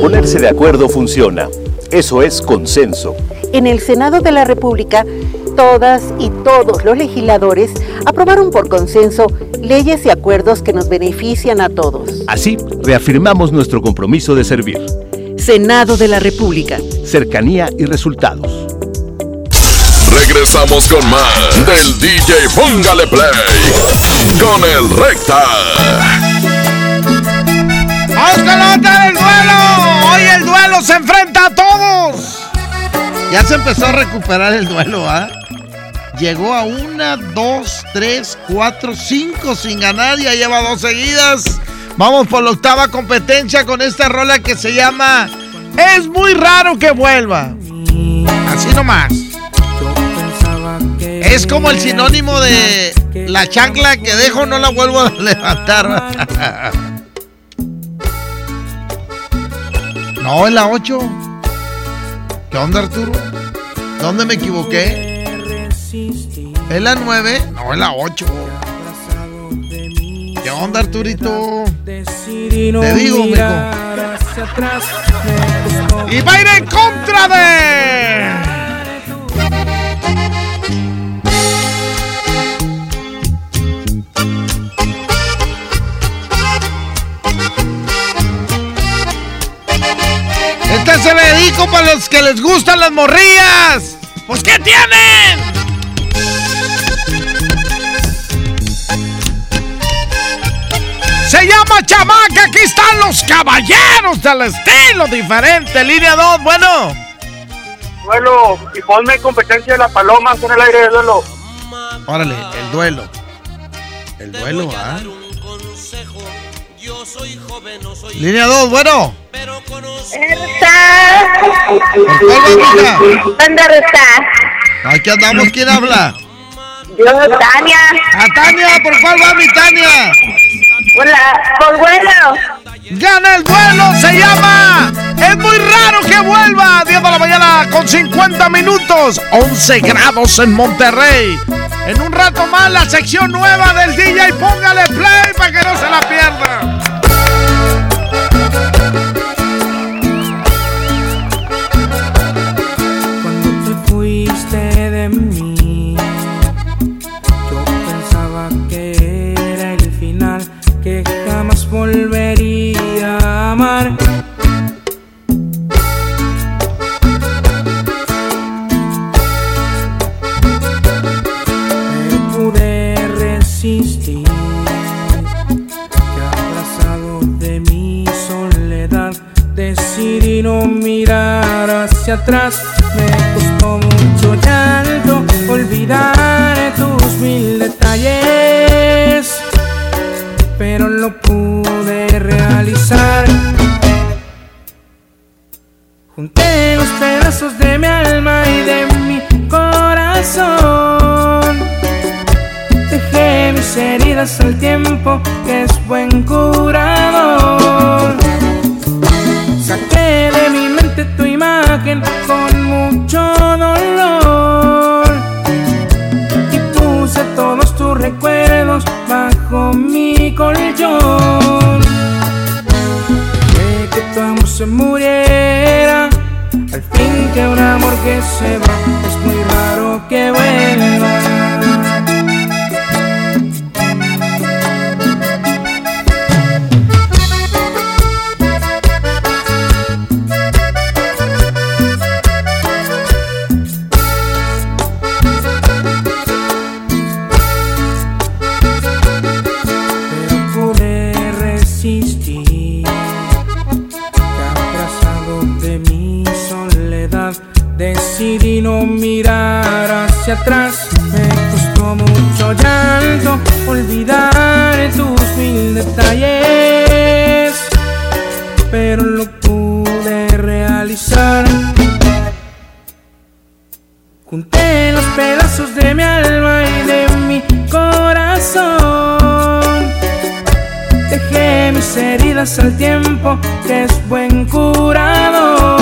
Ponerse de acuerdo funciona. Eso es consenso. En el Senado de la República, todas y todos los legisladores aprobaron por consenso leyes y acuerdos que nos benefician a todos. Así, reafirmamos nuestro compromiso de servir. Senado de la República. Cercanía y resultados. Regresamos con más del DJ Póngale Play con el Recta. ¡Vamos con la otra del duelo! Se enfrenta a todos. Ya se empezó a recuperar el duelo, ¿ah? Llegó a una, dos, tres, cuatro, cinco sin ganar. Ya lleva dos seguidas. Vamos por la octava competencia con esta rola que se llama Es muy raro que vuelva. Así nomás. Es como el sinónimo de la chancla que dejo no la vuelvo a levantar. No, es la 8. ¿Qué onda, Arturo? ¿Dónde me equivoqué? ¿Es la 9? No, es la 8. ¿Qué onda, Arturito? Te digo, mijo. Y va a ir en contra de. Se le dedico para los que les gustan las morrillas. Pues ¿qué tienen? Se llama chamaca, aquí están los caballeros del estilo diferente. Línea 2, bueno. Duelo, y ponme competencia de la paloma en el aire de duelo. Órale, el duelo. El duelo, ¿ah? Línea 2, bueno. ¿Dónde está? Aquí andamos, ¿quién habla? Yo, Tania. A Tania, ¿por cuál va mi Tania? Hola, por vuelo. Gana el duelo, se llama. Es muy raro que vuelva. 10 de la mañana con 50 minutos. 11 grados en Monterrey. En un rato más la sección nueva del DJ. Póngale play para que no se la pierda. Yo pensaba que era el final, que jamás volvería a amar. Pero pude resistir, que abrazado de mi soledad decidí no mirar hacia atrás. Junté los pedazos de mi alma y de mi corazón. Dejé mis heridas al tiempo que es buen curador. Saqué de mi mente tu imagen con mucho dolor. Y puse todos tus recuerdos bajo mi colchón. De que tu amor se muriera. Al fin que un amor que se va es muy raro que vuelva. Hacia atrás. Me costó mucho llanto olvidar tus mil detalles, pero lo pude realizar. Junté los pedazos de mi alma y de mi corazón. Dejé mis heridas al tiempo que es buen curador.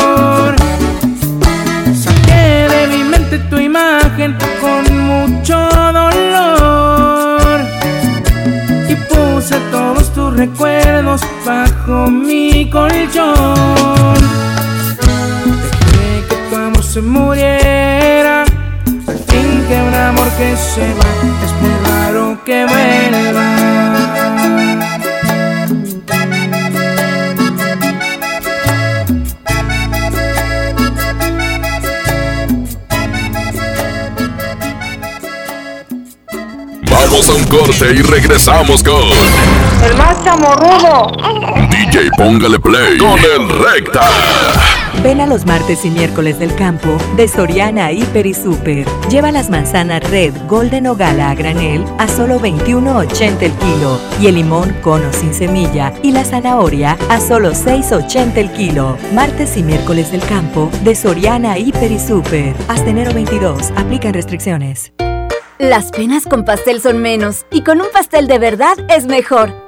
Se va es muy raro que vuelva. Vamos a un corte y regresamos con El más chamorrudo. DJ Póngale Play con el Recta. Ven a los martes y miércoles del campo de Soriana y Super. Lleva las manzanas Red, Golden o Gala a granel a solo 21.80 el kilo y el limón cono sin semilla y la zanahoria a solo 6.80 el kilo. Martes y miércoles del campo de Soriana y Super. Hasta enero 22. Aplican restricciones. Las penas con pastel son menos y con un pastel de verdad es mejor.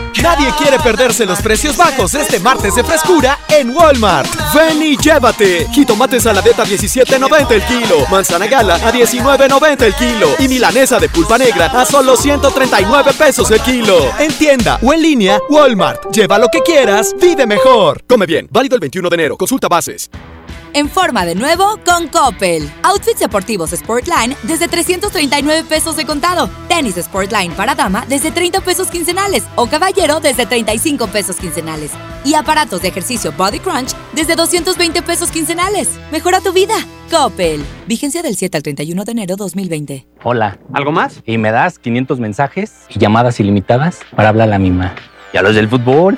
Nadie quiere perderse los precios bajos este martes de frescura en Walmart. Ven y llévate. Jitomate saladeta 17.90 el kilo. Manzana gala a 19.90 el kilo. Y milanesa de pulpa negra a solo 139 pesos el kilo. En tienda o en línea, Walmart. Lleva lo que quieras, vive mejor. Come bien. Válido el 21 de enero. Consulta bases. En forma de nuevo con Coppel. Outfits deportivos Sportline desde 339 pesos de contado. Tenis Sportline para dama desde 30 pesos quincenales o caballero desde 35 pesos quincenales. Y aparatos de ejercicio Body Crunch desde 220 pesos quincenales. Mejora tu vida. Coppel. Vigencia del 7 al 31 de enero 2020. Hola. ¿Algo más? Y me das 500 mensajes y llamadas ilimitadas para hablar a la misma. ¿Y a los del fútbol?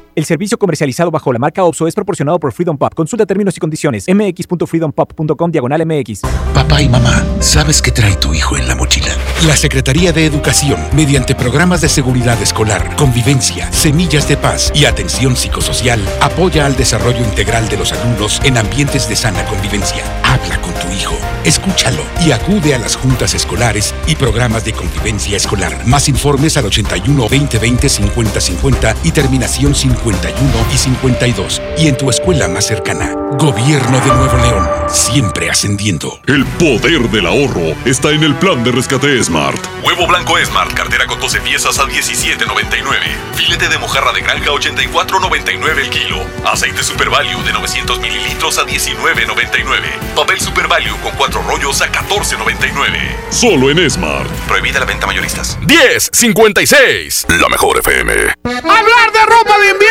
El servicio comercializado bajo la marca OPSO es proporcionado por Freedom Pop. Consulta términos y condiciones. mx.freedompop.com diagonal mx. Papá y mamá, ¿sabes qué trae tu hijo en la mochila? La Secretaría de Educación, mediante programas de seguridad escolar, convivencia, semillas de paz y atención psicosocial, apoya al desarrollo integral de los alumnos en ambientes de sana convivencia. Habla con tu hijo, escúchalo y acude a las juntas escolares y programas de convivencia escolar. Más informes al 81 2020 50 50 y terminación 51 y 52. Y en tu escuela más cercana. Gobierno de Nuevo León, siempre ascendiendo. El poder del ahorro está en el plan de rescate Smart. Huevo blanco Smart, cartera con 12 piezas a 17.99. Filete de mojarra de granja 84.99 el kilo. Aceite Super Value de 900 mililitros a 19.99. Papel Super Value con 4 rollos a 14.99. Solo en Smart. Prohibida la venta mayoristas. 1056. La mejor FM. Hablar de ropa de invierno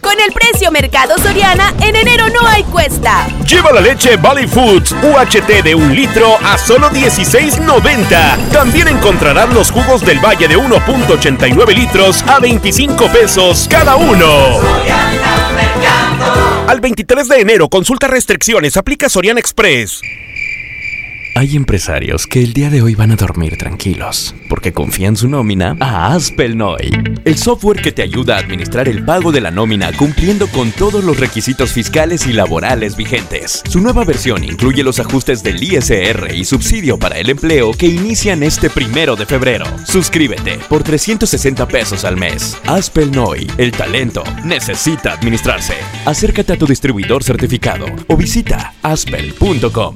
Con el precio Mercado Soriana, en enero no hay cuesta. Lleva la leche Valley Foods UHT de un litro a solo 16.90. También encontrarás los jugos del Valle de 1.89 litros a 25 pesos cada uno. Al 23 de enero, consulta restricciones, aplica Soriana Express. Hay empresarios que el día de hoy van a dormir tranquilos porque confían su nómina a Aspelnoy, el software que te ayuda a administrar el pago de la nómina cumpliendo con todos los requisitos fiscales y laborales vigentes. Su nueva versión incluye los ajustes del ISR y subsidio para el empleo que inician este primero de febrero. Suscríbete por 360 pesos al mes. Aspelnoy, el talento necesita administrarse. Acércate a tu distribuidor certificado o visita aspel.com.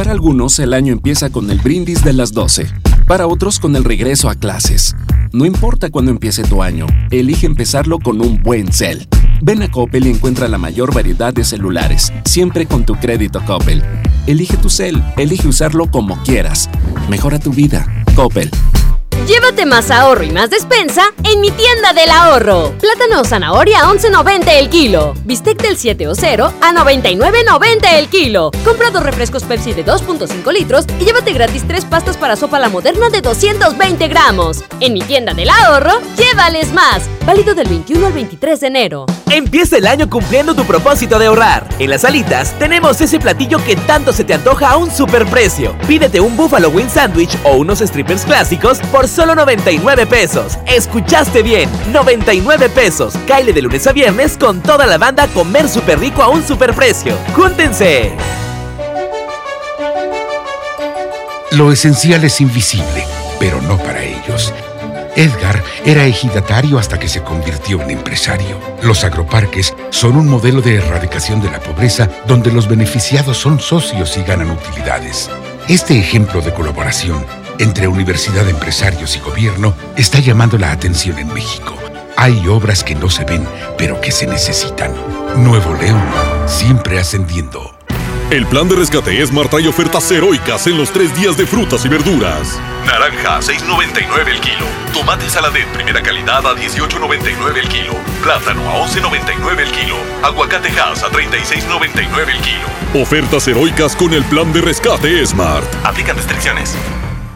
Para algunos el año empieza con el brindis de las 12, para otros con el regreso a clases. No importa cuándo empiece tu año, elige empezarlo con un buen cel. Ven a Coppel y encuentra la mayor variedad de celulares, siempre con tu crédito Coppel. Elige tu cel, elige usarlo como quieras. Mejora tu vida. Coppel. Llévate más ahorro y más despensa en mi tienda del ahorro. Plátano o zanahoria a 11.90 el kilo. Bistec del 7 o 0 a 99.90 el kilo. Compra dos refrescos Pepsi de 2.5 litros y llévate gratis tres pastas para sopa la moderna de 220 gramos. En mi tienda del ahorro, llévales más. Válido del 21 al 23 de enero. Empieza el año cumpliendo tu propósito de ahorrar. En las alitas tenemos ese platillo que tanto se te antoja a un superprecio. Pídete un Buffalo Wing Sandwich o unos strippers clásicos por solo 99 pesos. Escuchaste bien, 99 pesos. Caile de lunes a viernes con toda la banda comer súper rico a un superprecio. ¡Júntense! Lo esencial es invisible, pero no para ellos. Edgar era ejidatario hasta que se convirtió en empresario. Los agroparques son un modelo de erradicación de la pobreza donde los beneficiados son socios y ganan utilidades. Este ejemplo de colaboración entre universidad, empresarios y gobierno está llamando la atención en México. Hay obras que no se ven, pero que se necesitan. Nuevo León, siempre ascendiendo. El plan de rescate Smart trae ofertas heroicas en los tres días de frutas y verduras. Naranja, 6.99 el kilo. Tomate saladet primera calidad a 18.99 el kilo. Plátano a 11.99 el kilo. Aguacate Hass a 36.99 el kilo. Ofertas heroicas con el plan de rescate Smart. Aplican restricciones.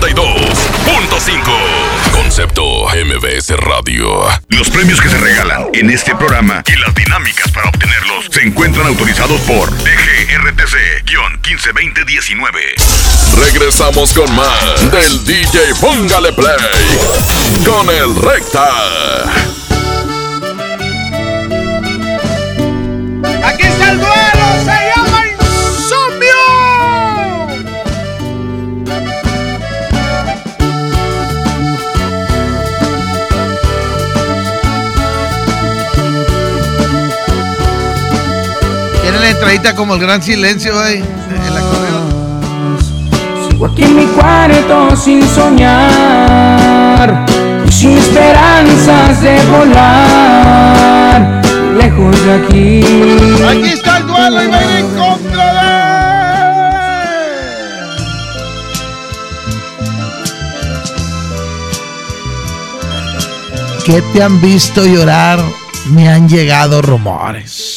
92.5. Concepto MB. MBS Radio. Los premios que se regalan en este programa y las dinámicas para obtenerlos se encuentran autorizados por DGRTC-152019. Regresamos con más del DJ Póngale Play con el Recta. Aquí está el Tiene la entradita como el gran silencio ahí, el acordeón. Sigo aquí en mi cuarto sin soñar y sin esperanzas de volar lejos de aquí. Aquí está el duelo y va en contra de. ¿Qué te han visto llorar? Me han llegado rumores.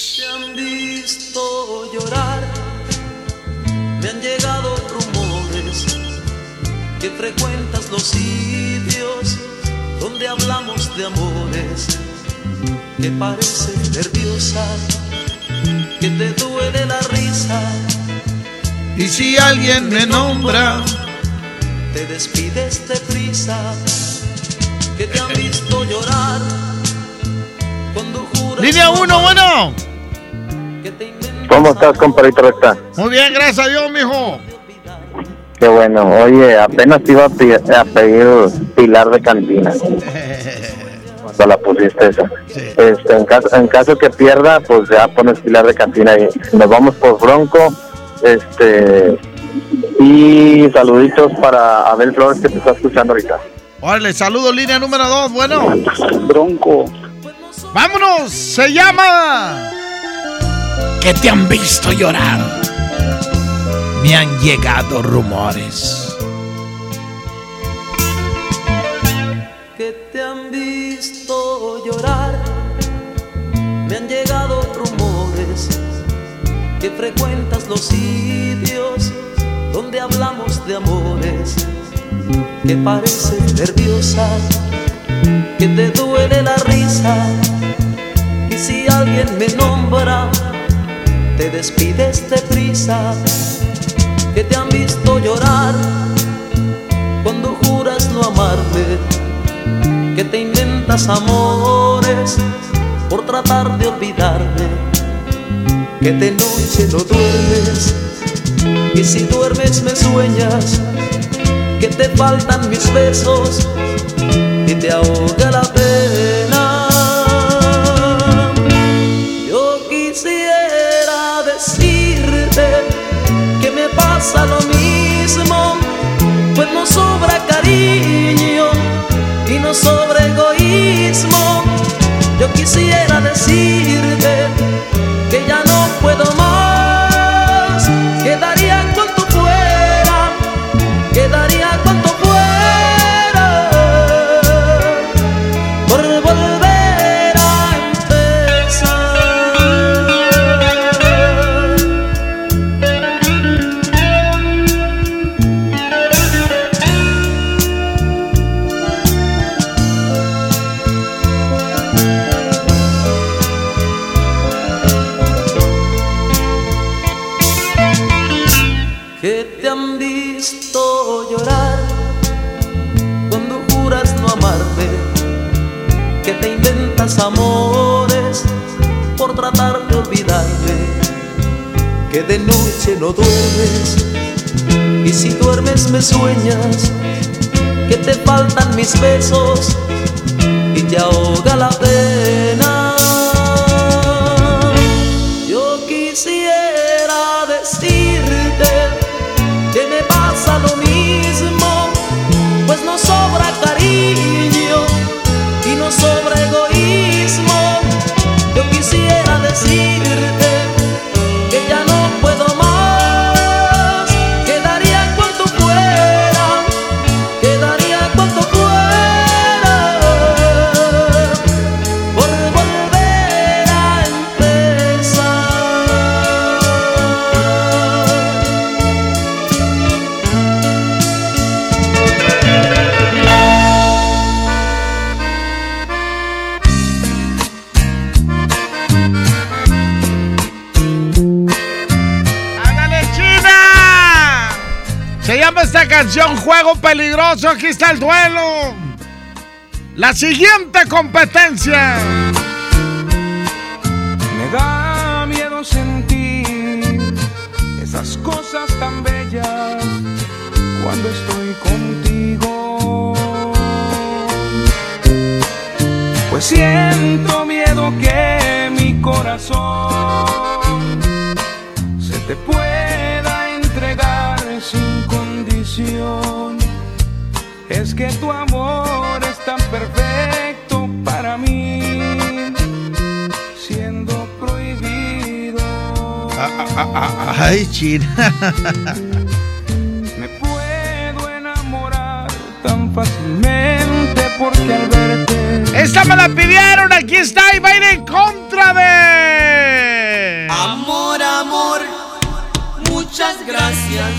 Que pareces nerviosa, que te duele la risa, Y si alguien me nombra, te despides de prisa, que te han visto llorar cuando juras línea 1, bueno. ¿Cómo estás, compadrito Recta? Muy bien, gracias a Dios, mijo. Qué bueno. Oye, apenas te iba a pedir pilar de cantina. La pusiste esa. Este, en, caso, en caso que pierda, pues ya pones pilar de cantina y nos vamos por Bronco. Este. Y saluditos para Abel Flores que te está escuchando ahorita. Órale, saludo, línea número 2, bueno. Bronco. ¡Vámonos! Se llama. ¿Qué te han visto llorar? Me han llegado rumores. Frecuentas los sitios donde hablamos de amores, que pareces nerviosa, que te duele la risa, y si alguien me nombra, te despides de prisa, que te han visto llorar cuando juras no amarme que te inventas amores por tratar de olvidarme, que de noche no duermes y si duermes me sueñas, que te faltan mis besos y te ahoga la pena. Yo quisiera decirte que me pasa lo mismo, pues no sobra cariño y no sobre egoísmo. Yo quisiera decirte que ya no puedo más, que de noche no duermes y si duermes me sueñas, que te faltan mis besos y te ahoga la pena. Juego Peligroso. Aquí está el duelo. La siguiente competencia. Me da miedo sentir esas cosas tan bellas cuando estoy contigo. Pues siento miedo que mi corazón se te pueda que tu amor es tan perfecto para mí, siendo prohibido. Ah, ah, ah, ay, China. Me puedo enamorar tan fácilmente porque al verte. Esta me la pidieron, aquí está y va a ir en contra de. Amor, amor, muchas gracias.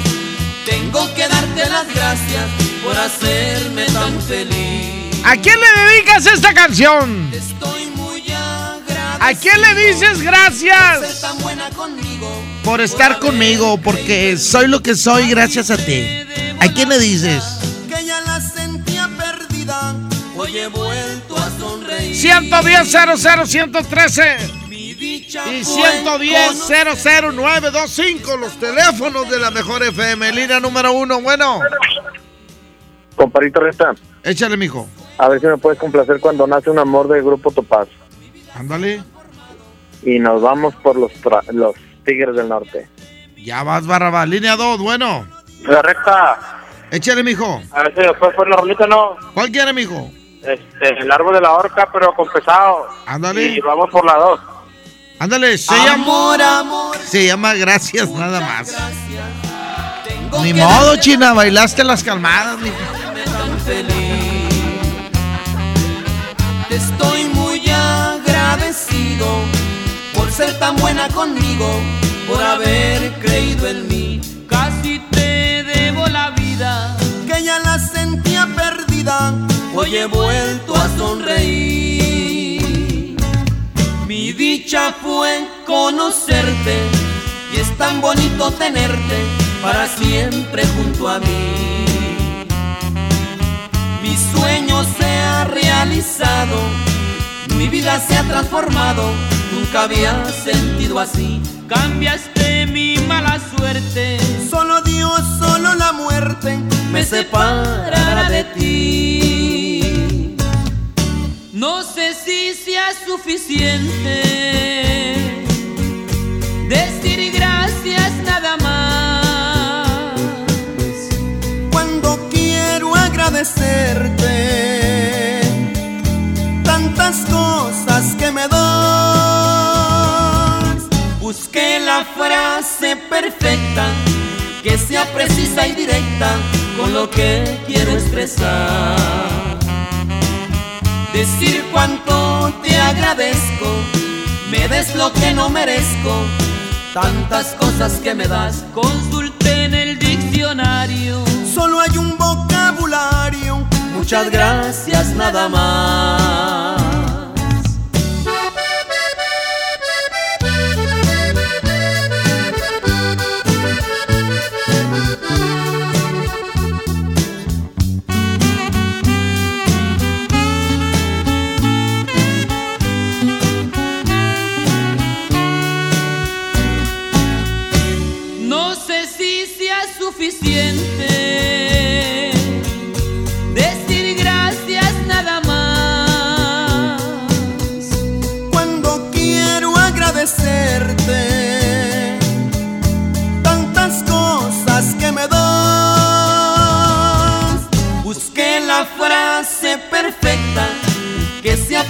Tengo que darte las gracias por hacerme tan feliz. ¿A quién le dedicas esta canción? Estoy muy. ¿A quién le dices Por ser gracias? tan buena conmigo. Por estar conmigo, porque soy lo que soy gracias a ti. ¿A quién le dices? Que ya la sentía perdida. Hoy he vuelto a sonreír. 110 00 113 Mi dicha y fue 110 conocer- 00925 los teléfonos de la mejor FM, línea número uno. Bueno, Comparito Resta, échale, mijo. a ver si me puedes complacer cuando nace un amor del grupo Topaz. Ándale. Y nos vamos por los, tra- los Tigres del Norte. Ya vas, Barrabás. Línea 2, bueno. La recta. Échale, mijo. A ver si después fue la rolita, ¿no? ¿Cuál quiere, mijo? Este, el árbol de la horca, pero con pesado. Ándale. Y vamos por la dos. Ándale, se llama. Amor, amor. Se llama Gracias, nada más. Tengo Ni modo, China, bailaste las calmadas, feliz. Te estoy muy agradecido por ser tan buena conmigo, por haber creído en mí. Casi te debo la vida, que ya la sentía perdida. Hoy he vuelto a sonreír. Mi dicha fue conocerte y es tan bonito tenerte para siempre junto a mí. Mi sueño se ha realizado, mi vida se ha transformado, nunca había sentido así. Cambiaste mi mala suerte, solo Dios, solo la muerte me separará de ti. No sé si sea suficiente decir gracias nada más cuando quiero agradecerte tantas cosas que me das. Busqué la frase perfecta que sea precisa y directa con lo que quiero expresar. Decir cuánto te agradezco, me des lo que no merezco, tantas cosas que me das. Consulté en el diccionario, solo hay un vocabulario. Muchas gracias, nada más.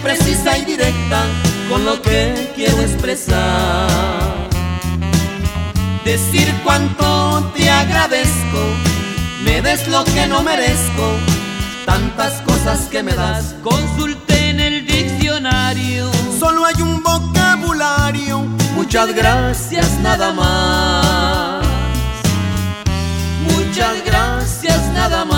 Precisa y directa con lo que quiero expresar. Decir cuánto te agradezco, me des lo que no merezco, tantas cosas que me das. Consulté en el diccionario, solo hay un vocabulario. Muchas gracias, nada más. Muchas gracias, nada más.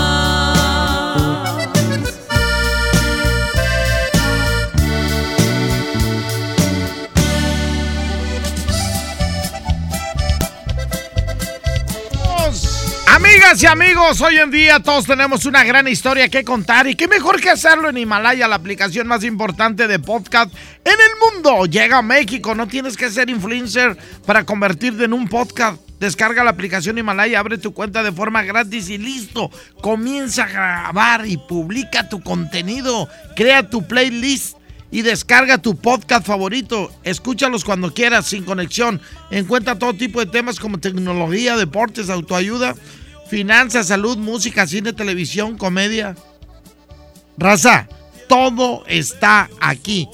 Amigas y amigos, hoy en día todos tenemos una gran historia que contar y qué mejor que hacerlo en Himalaya, la aplicación más importante de podcast en el mundo. Llega a México, no tienes que ser influencer para convertirte en un podcast. Descarga la aplicación Himalaya, abre tu cuenta de forma gratis y listo. Comienza a grabar y publica tu contenido. Crea tu playlist y descarga tu podcast favorito. Escúchalos cuando quieras, sin conexión. Encuentra todo tipo de temas como tecnología, deportes, autoayuda, finanzas, salud, música, cine, televisión, comedia. Raza, todo está aquí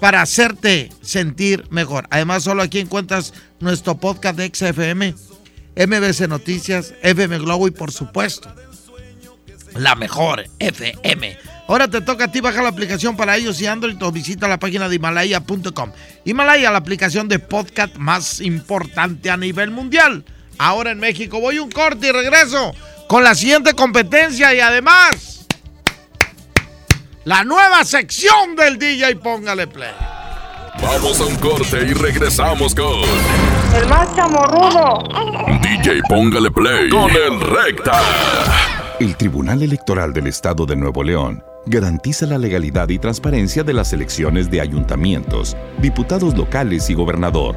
para hacerte sentir mejor. Además, solo aquí encuentras nuestro podcast de XFM, MBC Noticias, FM Globo y por supuesto, la mejor FM. Ahora te toca a ti bajar la aplicación para ellos y Android o visita la página de himalaya.com. Himalaya, la aplicación de podcast más importante a nivel mundial. Ahora en México voy un corte y regreso con la siguiente competencia y además la nueva sección del DJ Póngale Play. Vamos a un corte y regresamos con El más chamorrudo. DJ Póngale Play con el Recta. El Tribunal Electoral del Estado de Nuevo León garantiza la legalidad y transparencia de las elecciones de ayuntamientos, diputados locales y gobernador,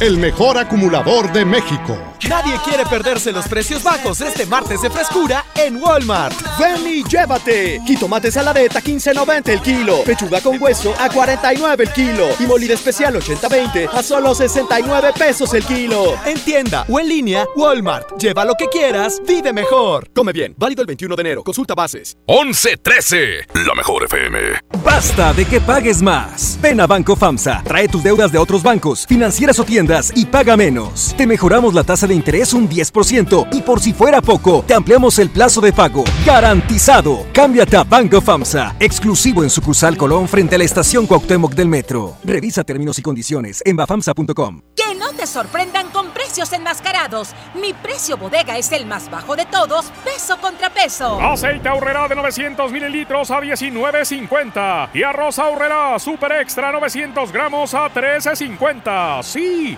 el mejor acumulador de México. Nadie quiere perderse los precios bajos este martes de frescura en Walmart. Ven y llévate. Jitomate saladeta 15.90 el kilo. Pechuga con hueso a 49 el kilo. Y molida especial 80-20 a solo 69 pesos el kilo. En tienda o en línea, Walmart. Lleva lo que quieras, vive mejor. Come bien. Válido el 21 de enero. Consulta bases. 11-13, la mejor FM. Basta de que pagues más. Ven a Banco FAMSA. Trae tus deudas de otros bancos, financieras o tiendas y paga menos. Te mejoramos la tasa de interés un 10% y por si fuera poco, te ampliamos el plazo de pago. Garantizado. Cámbiate a Banco FAMSA. Exclusivo en sucursal Colón frente a la estación Cuauhtémoc del Metro. Revisa términos y condiciones en bafamsa.com. Que no te sorprendan con precios enmascarados. Mi precio bodega es el más bajo de todos, peso contra peso. Aceite ahorrera de 900 mililitros a 19.50. Y arroz ahorrera super extra 900 gramos a 13.50. Sí,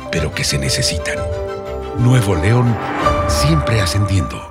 pero que se necesitan. Nuevo León, siempre ascendiendo.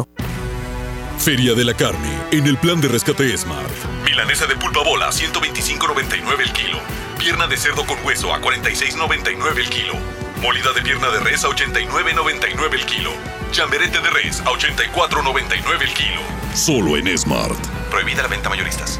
Feria de la Carne, en el plan de rescate Smart. Milanesa de pulpa bola, 125.99 el kilo. Pierna de cerdo con hueso a 46.99 el kilo. Molida de pierna de res a 89.99 el kilo. Chamberete de res a 84.99 el kilo. Solo en Smart. Prohibida la venta mayoristas.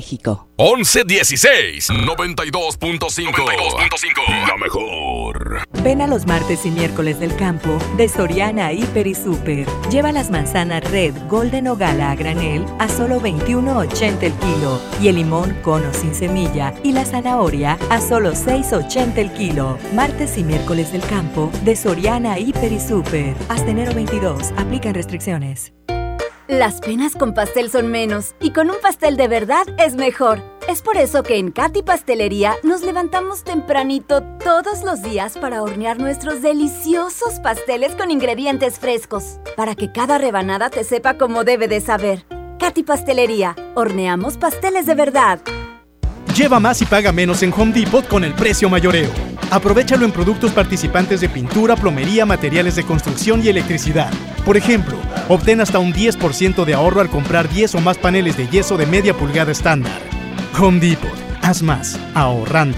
1116 92.5 La mejor. Ven a los martes y miércoles del campo de Soriana Hiper y Super. Lleva las manzanas Red, Golden o Gala a granel a solo 21.80 el kilo y el limón cono sin semilla y la zanahoria a solo 6.80 el kilo. Martes y miércoles del campo de Soriana Hiper y Super. Hasta enero 22. Aplican restricciones. Las penas con pastel son menos y con un pastel de verdad es mejor. Es por eso que en Katy Pastelería nos levantamos tempranito todos los días para hornear nuestros deliciosos pasteles con ingredientes frescos, para que cada rebanada te sepa como debe de saber. Katy Pastelería, horneamos pasteles de verdad. Lleva más y paga menos en Home Depot con el precio mayoreo. Aprovechalo en productos participantes de pintura, plomería, materiales de construcción y electricidad. Por ejemplo, obtén hasta un 10% de ahorro al comprar 10 o más paneles de yeso de media pulgada estándar. Home Depot. Haz más, ahorrando.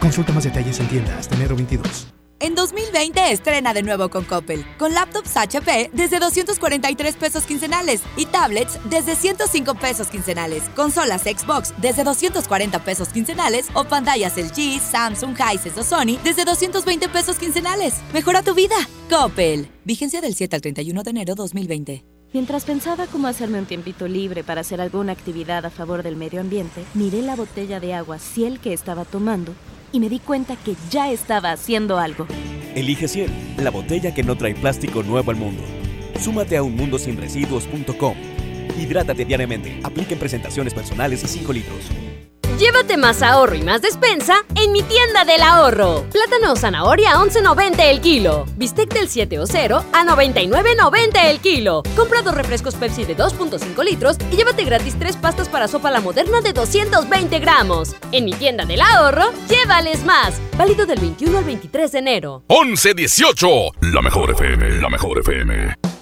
Consulta más detalles en tienda hasta enero 22. En 2020 estrena de nuevo con Coppel, con laptops HP desde 243 pesos quincenales y tablets desde 105 pesos quincenales, consolas Xbox desde 240 pesos quincenales o pantallas LG, Samsung, Hisense o Sony desde 220 pesos quincenales. Mejora tu vida. Coppel. Vigencia del 7 al 31 de enero 2020. Mientras pensaba cómo hacerme un tiempito libre para hacer alguna actividad a favor del medio ambiente, miré la botella de agua Ciel que estaba tomando y me di cuenta que ya estaba haciendo algo. Elige Ciel, la botella que no trae plástico nuevo al mundo. Súmate a unmundosinresiduos.com. Hidrátate diariamente. Apliquen presentaciones personales y 5 litros. Llévate más ahorro y más despensa en mi tienda del ahorro. Plátano o zanahoria a 11.90 el kilo. Bistec del 7 o 0 a 99.90 el kilo. Compra dos refrescos Pepsi de 2.5 litros y llévate gratis tres pastas para sopa la moderna de 220 gramos. En mi tienda del ahorro, llévales más. Válido del 21 al 23 de enero. 1118 La mejor FM. La mejor FM.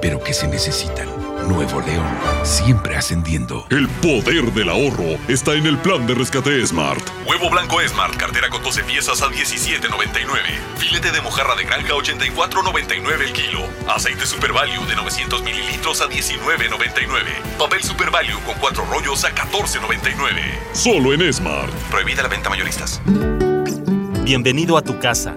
pero que se necesitan. Nuevo León, siempre ascendiendo. El poder del ahorro está en el plan de rescate Smart. Huevo blanco Smart, cartera con 12 piezas a 17.99. Filete de mojarra de granja 84.99 el kilo. Aceite Super Value de 900 mililitros a 19.99. Papel Super Value con 4 rollos a 14.99. Solo en Smart. Prohibida la venta mayoristas. Bienvenido a tu casa.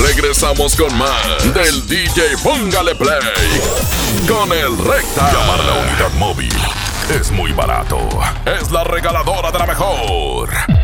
Regresamos con más del DJ Póngale Play con el Recta. Llamar la unidad móvil es muy barato. Es la regaladora de la mejor.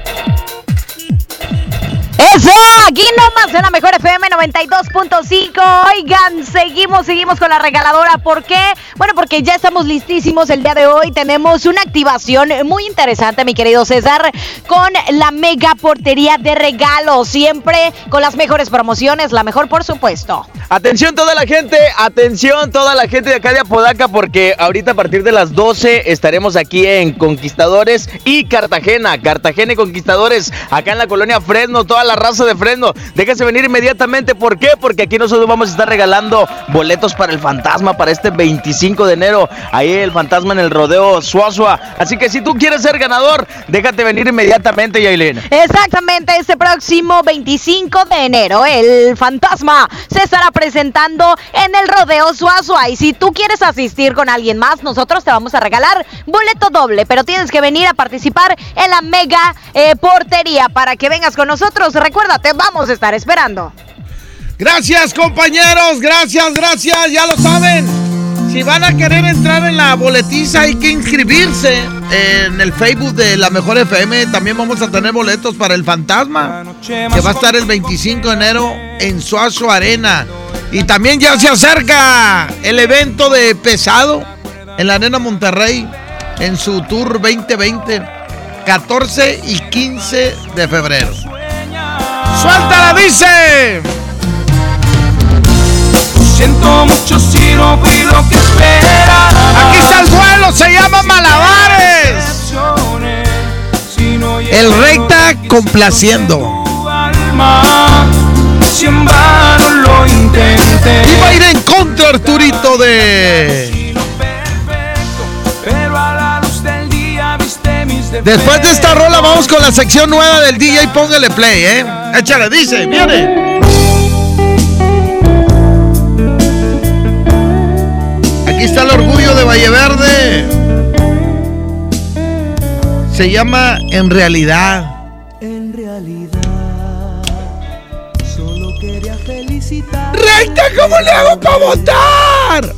Eso, aquí nomás en la mejor FM 92.5. Oigan, seguimos, seguimos con la regaladora. ¿Por qué? Bueno, porque ya estamos listísimos el día de hoy. Tenemos una activación muy interesante, mi querido César, con la mega portería de regalos. Siempre con las mejores promociones, la mejor por supuesto. Atención toda la gente, atención toda la gente de acá de Apodaca, porque ahorita a partir de las 12 estaremos aquí en Conquistadores y Cartagena. Cartagena y Conquistadores, acá en la colonia Fresno, toda la raza de Fresno. Déjense venir inmediatamente. ¿Por qué? Porque aquí nosotros vamos a estar regalando boletos para el fantasma para este 25 de enero. Ahí el fantasma en el rodeo Suazua. Así que si tú quieres ser ganador, déjate venir inmediatamente, Yailin. Exactamente, este próximo 25 de enero, el fantasma se estará presentando en el rodeo Suazua. Y si tú quieres asistir con alguien más, nosotros te vamos a regalar boleto doble. Pero tienes que venir a participar en la mega eh, portería para que vengas con nosotros. Recuérdate, vamos a estar esperando. Gracias compañeros, gracias, gracias, ya lo saben. Si van a querer entrar en la boletiza hay que inscribirse en el Facebook de la Mejor FM. También vamos a tener boletos para el Fantasma, que va a estar el 25 de enero en Suazo Arena. Y también ya se acerca el evento de Pesado en la Arena Monterrey en su Tour 2020, 14 y 15 de febrero. ¡Suéltala, dice! Siento mucho si no fui lo que esperaba. Aquí está el duelo, se llama Malabares. El recta complaciendo. Si en vano lo intenté. Iba a ir en contra Arturito de. Después de esta rola vamos con la sección nueva del DJ, póngale play, ¿eh? Échale, dice, viene. Aquí está el orgullo de Valle Verde. Se llama En realidad. En realidad, solo quería felicitar. ¡Recta, cómo le hago para votar!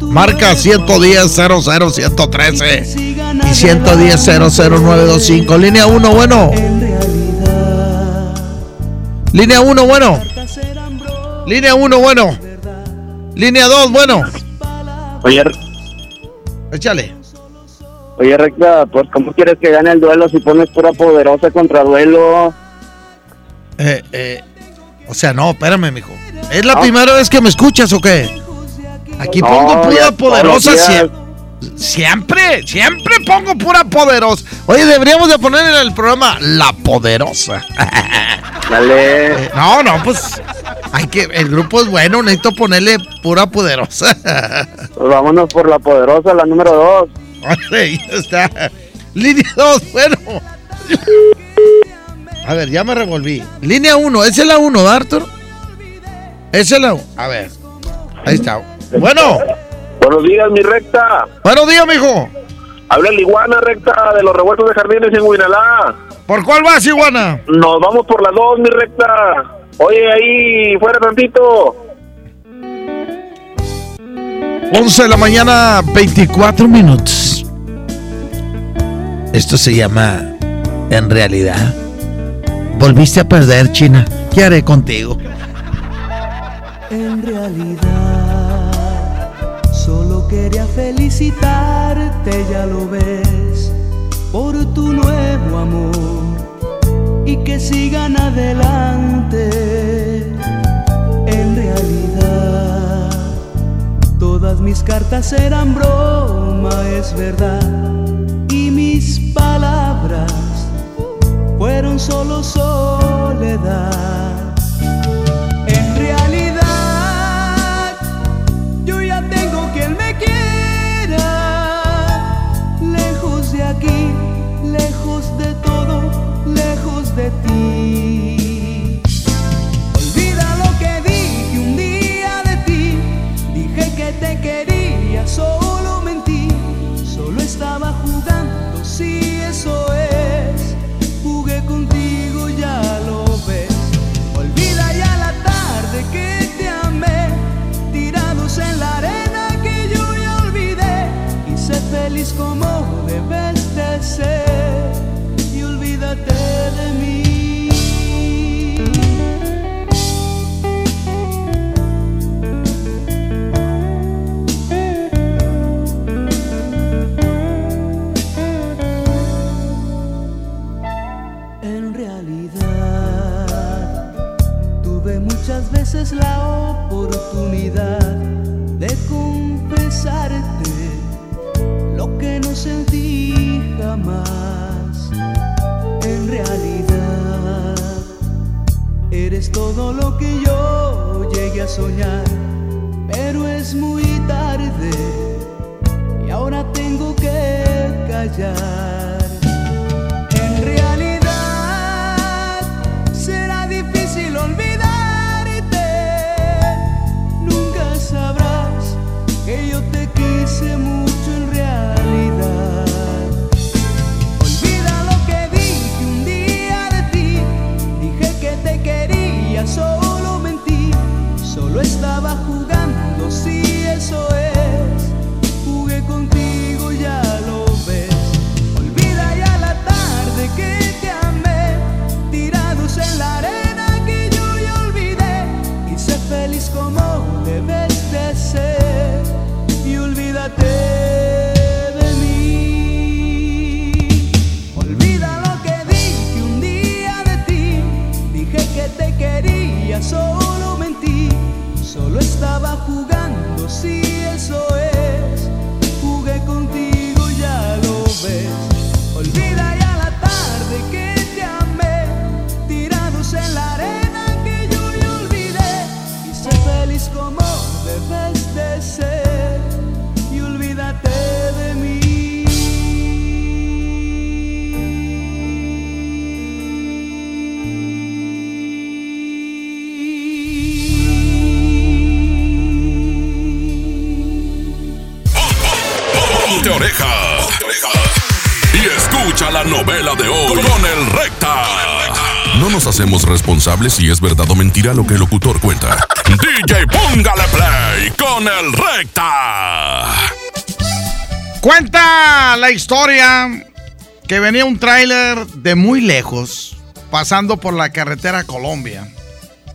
Marca 110 00 113 y 110 00925. Línea 1, bueno. Línea 1, bueno. Línea 1, bueno. Línea 2, bueno. Oye, Échale. oye, Recta, pues, ¿cómo quieres que gane el duelo si pones pura poderosa contra duelo? Eh, eh, o sea, no, espérame, mijo. ¿Es la primera vez que me escuchas o qué? Aquí No, pongo pura poderosa siempre. Siempre, siempre pongo pura poderosa. Oye, deberíamos de poner en el programa La Poderosa. Dale. no, no, pues hay que, el grupo es bueno, necesito ponerle pura poderosa. Pues vámonos por la poderosa, la número dos. Está. Línea 2, bueno. A ver, ya me revolví. Línea 1, esa es la 1, ¿verdad, Arthur? Esa es la 1. A ver, ahí está. Bueno, Buenos días, mi recta. buenos días, mijo. Habla el iguana recta de los revueltos de jardines en Huinalá. ¿Por cuál vas, iguana? Nos vamos por la dos, mi recta. Oye, ahí, fuera tantito. 11 de la mañana, 24 minutos. Esto se llama En realidad. Volviste a perder, China. ¿Qué haré contigo? En realidad, felicitarte, ya lo ves. por tu nuevo amor y que sigan adelante. En realidad, todas mis cartas eran broma, es verdad, y mis palabras fueron solo soledad. Todo lo que yo llegué a soñar, pero es muy tarde y ahora tengo que callar. En realidad será difícil olvidarte. Nunca sabrás que yo te quise mucho Solo estaba jugando, si es verdad o mentira lo que el locutor cuenta. DJ, póngale play con el Recta. Cuenta la historia que venía un tráiler de muy lejos pasando por la carretera Colombia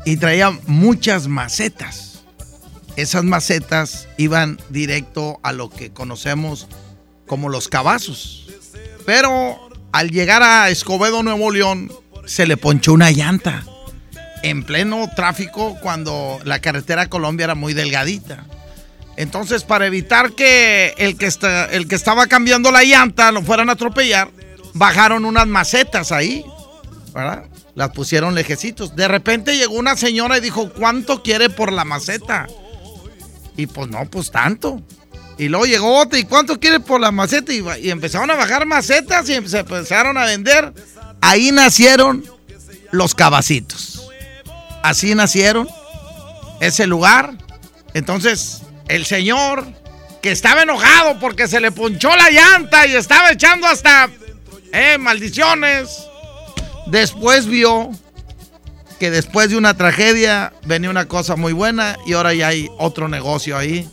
y traía muchas macetas. Esas macetas iban directo a lo que conocemos como los cabazos. Pero al llegar a Escobedo, Nuevo León, se le ponchó una llanta en pleno tráfico cuando la carretera Colombia era muy delgadita. Entonces, para evitar que el que, está, el que estaba cambiando la llanta lo fueran a atropellar, bajaron unas macetas ahí, ¿verdad? Las pusieron lejecitos. De repente llegó una señora y dijo, ¿cuánto quiere por la maceta? Y pues no, pues tanto. Y luego llegó otra, ¿y cuánto quiere por la maceta? Y, y empezaron a bajar macetas y se empezaron a vender. Ahí nacieron los cabacitos. Así nacieron ese lugar. Entonces, el señor que estaba enojado porque se le ponchó la llanta y estaba echando hasta eh, maldiciones. Después vio que después de una tragedia venía una cosa muy buena y ahora ya hay otro negocio ahí.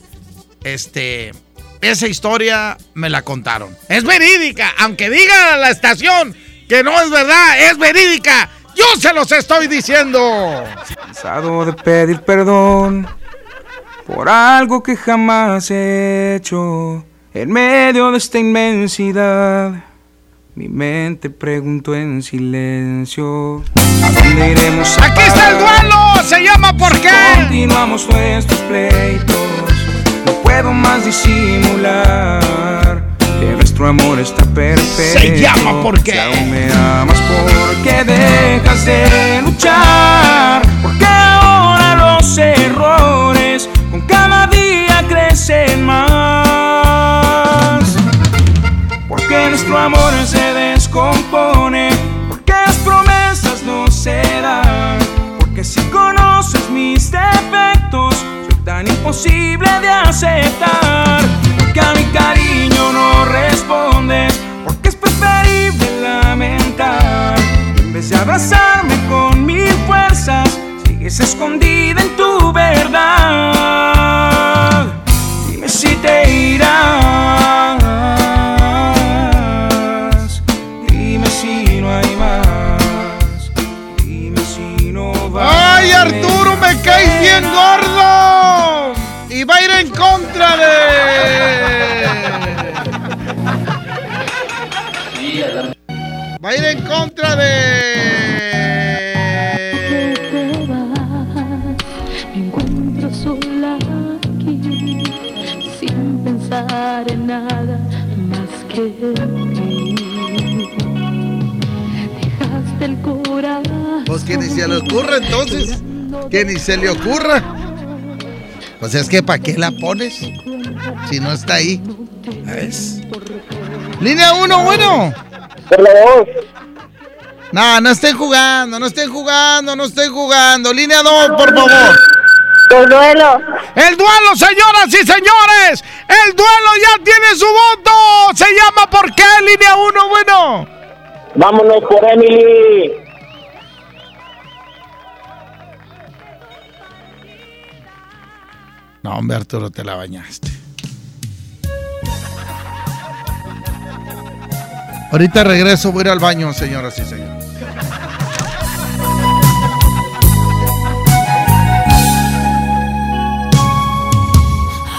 Este, esa historia me la contaron. Es verídica, aunque diga la estación que no es verdad, es verídica. Yo se los estoy diciendo. Cansado de pedir perdón por algo que jamás he hecho en medio de esta inmensidad. Mi mente preguntó en silencio. ¿A dónde iremos? a ¡Aquí está el duelo! ¡Se llama ¿Por qué? Continuamos nuestros pleitos. No puedo más disimular nuestro amor está perfecto. Se llama ¿Por qué? Si aún me amas, ¿por qué dejas de luchar? Porque ahora los errores con cada día crecen más. Porque nuestro amor se descompone. Porque las promesas no se dan. Porque si conoces mis defectos, soy tan imposible de aceptar. Porque a mi cariño no respondes. Porque es preferible lamentar. En vez de abrazarme con mil fuerzas, sigues escondida en tu verdad. Que ni se le ocurra. Pues es que ¿para qué la pones? Si no está ahí. ¿Ves? Línea 1, bueno. No, no estén jugando, no estén jugando, no estén jugando. Línea 2, por favor. El duelo. El duelo, señoras y señores. El duelo ya tiene su voto. Se llama ¿Por qué? Línea 1, bueno. Vámonos por Emily. No, hombre, Arturo, te la bañaste. Ahorita regreso, voy a ir al baño, señoras y señores.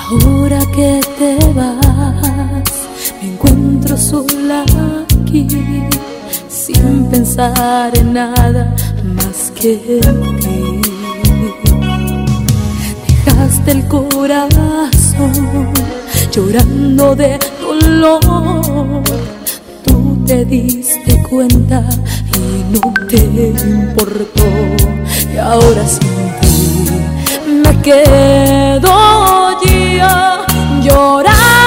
Ahora que te vas, me encuentro sola aquí, sin pensar en nada más que en ti. El corazón llorando de dolor. Tú te diste cuenta y no te importó. Y ahora sin ti me quedo yo llorando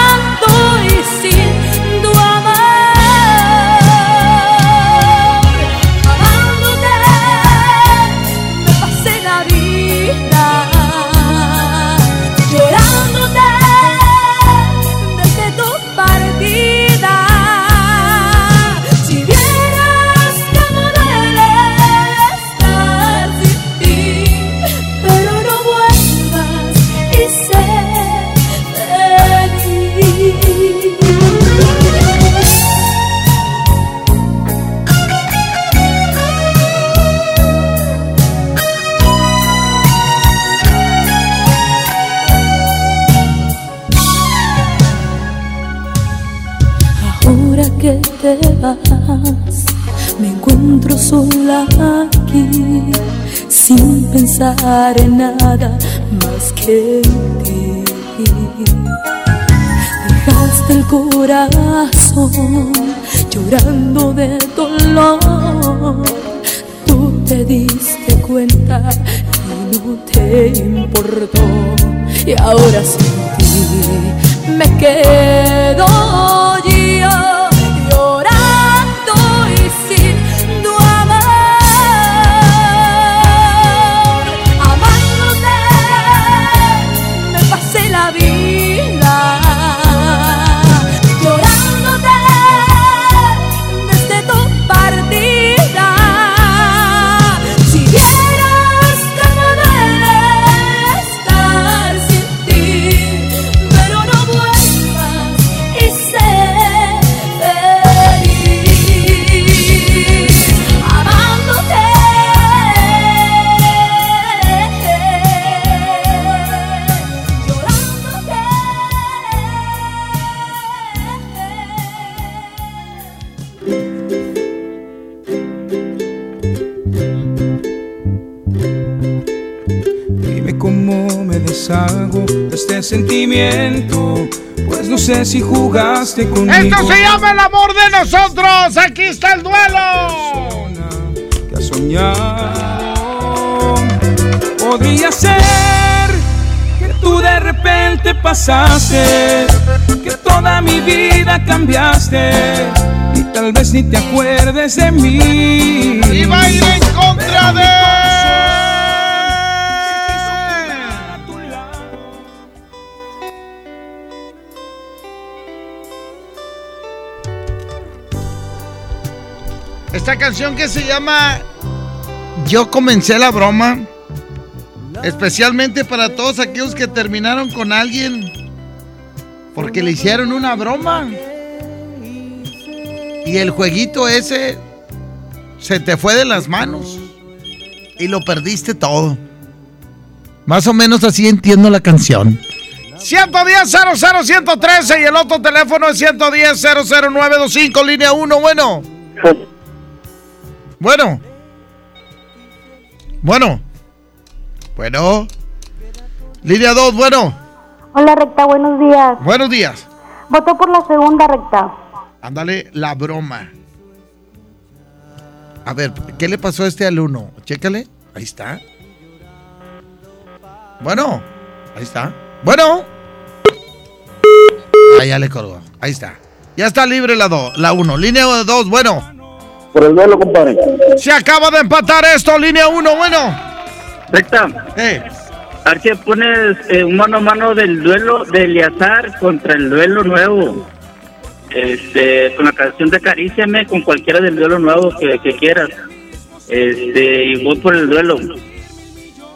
sola aquí, sin pensar en nada más que en ti. Dejaste el corazón llorando de dolor. Tú te diste cuenta y no te importó. Y ahora sin ti me quedo de este sentimiento. Pues no sé si jugaste conmigo. Esto se llama el amor de nosotros. Aquí está el duelo. Que has soñado. Podría ser que tú de repente pasaste, que toda mi vida cambiaste y tal vez ni te acuerdes de mí. Va a ir en contra Esta canción que se llama Yo comencé la broma. Especialmente para todos aquellos que terminaron con alguien porque le hicieron una broma. Y el jueguito ese se te fue de las manos y lo perdiste todo. Más o menos así entiendo la canción. 110 113 y el otro teléfono es 110 00925 línea 1, bueno. Bueno. Bueno. Bueno. Línea 2, bueno. Hola, recta, buenos días. Buenos días. Voto por la segunda recta. Ándale, la broma. A ver, ¿qué le pasó a este alumno? Chécale. Ahí está. Bueno, ahí está. Bueno. Ahí ya le colgó. Ahí está. Ya está libre la 2, la 1. Línea 2, bueno. Por el duelo, compadre. Se acaba de empatar esto, línea 1, bueno. Recta. Eh. A ver si pones eh, un mano a mano del duelo de Eliazar contra el duelo nuevo. Este, con la canción de Acaríciame, con cualquiera del duelo nuevo que, que quieras. Este, y voy por el duelo.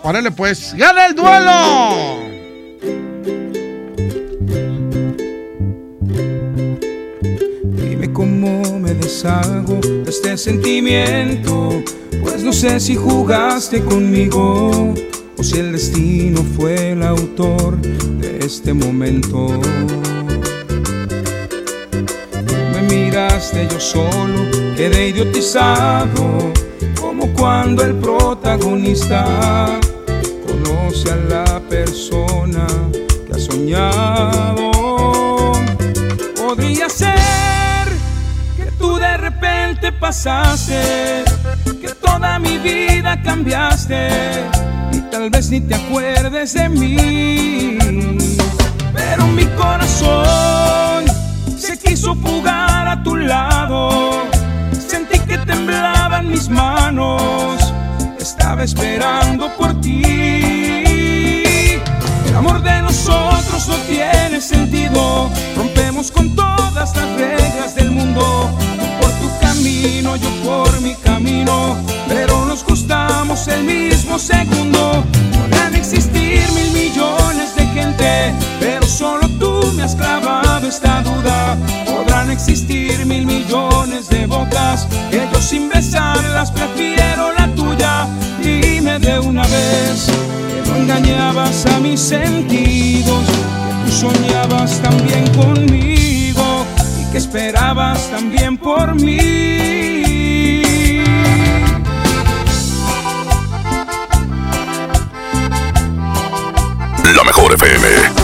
Órale pues, ¡gana el duelo! Me deshago de este sentimiento. Pues no sé si jugaste conmigo o si el destino fue el autor de este momento. Me miraste yo solo, quedé idiotizado, como cuando el protagonista conoce a la persona que ha soñado. Podría ser repente pasaste, que toda mi vida cambiaste y tal vez ni te acuerdes de mí. Pero mi corazón se quiso fugar a tu lado. Sentí que temblaban mis manos. Estaba esperando por ti. El amor de nosotros no tiene sentido. Rompemos con todas las reglas del mundo. Camino, yo por mi camino. Pero nos gustamos el mismo segundo. Podrán existir mil millones de gente, pero solo tú me has clavado esta duda. Podrán existir mil millones de bocas, que yo sin besarlas prefiero la tuya. Dime de una vez que no engañabas a mis sentidos, que tú soñabas también conmigo esperabas también por mí. La mejor FM.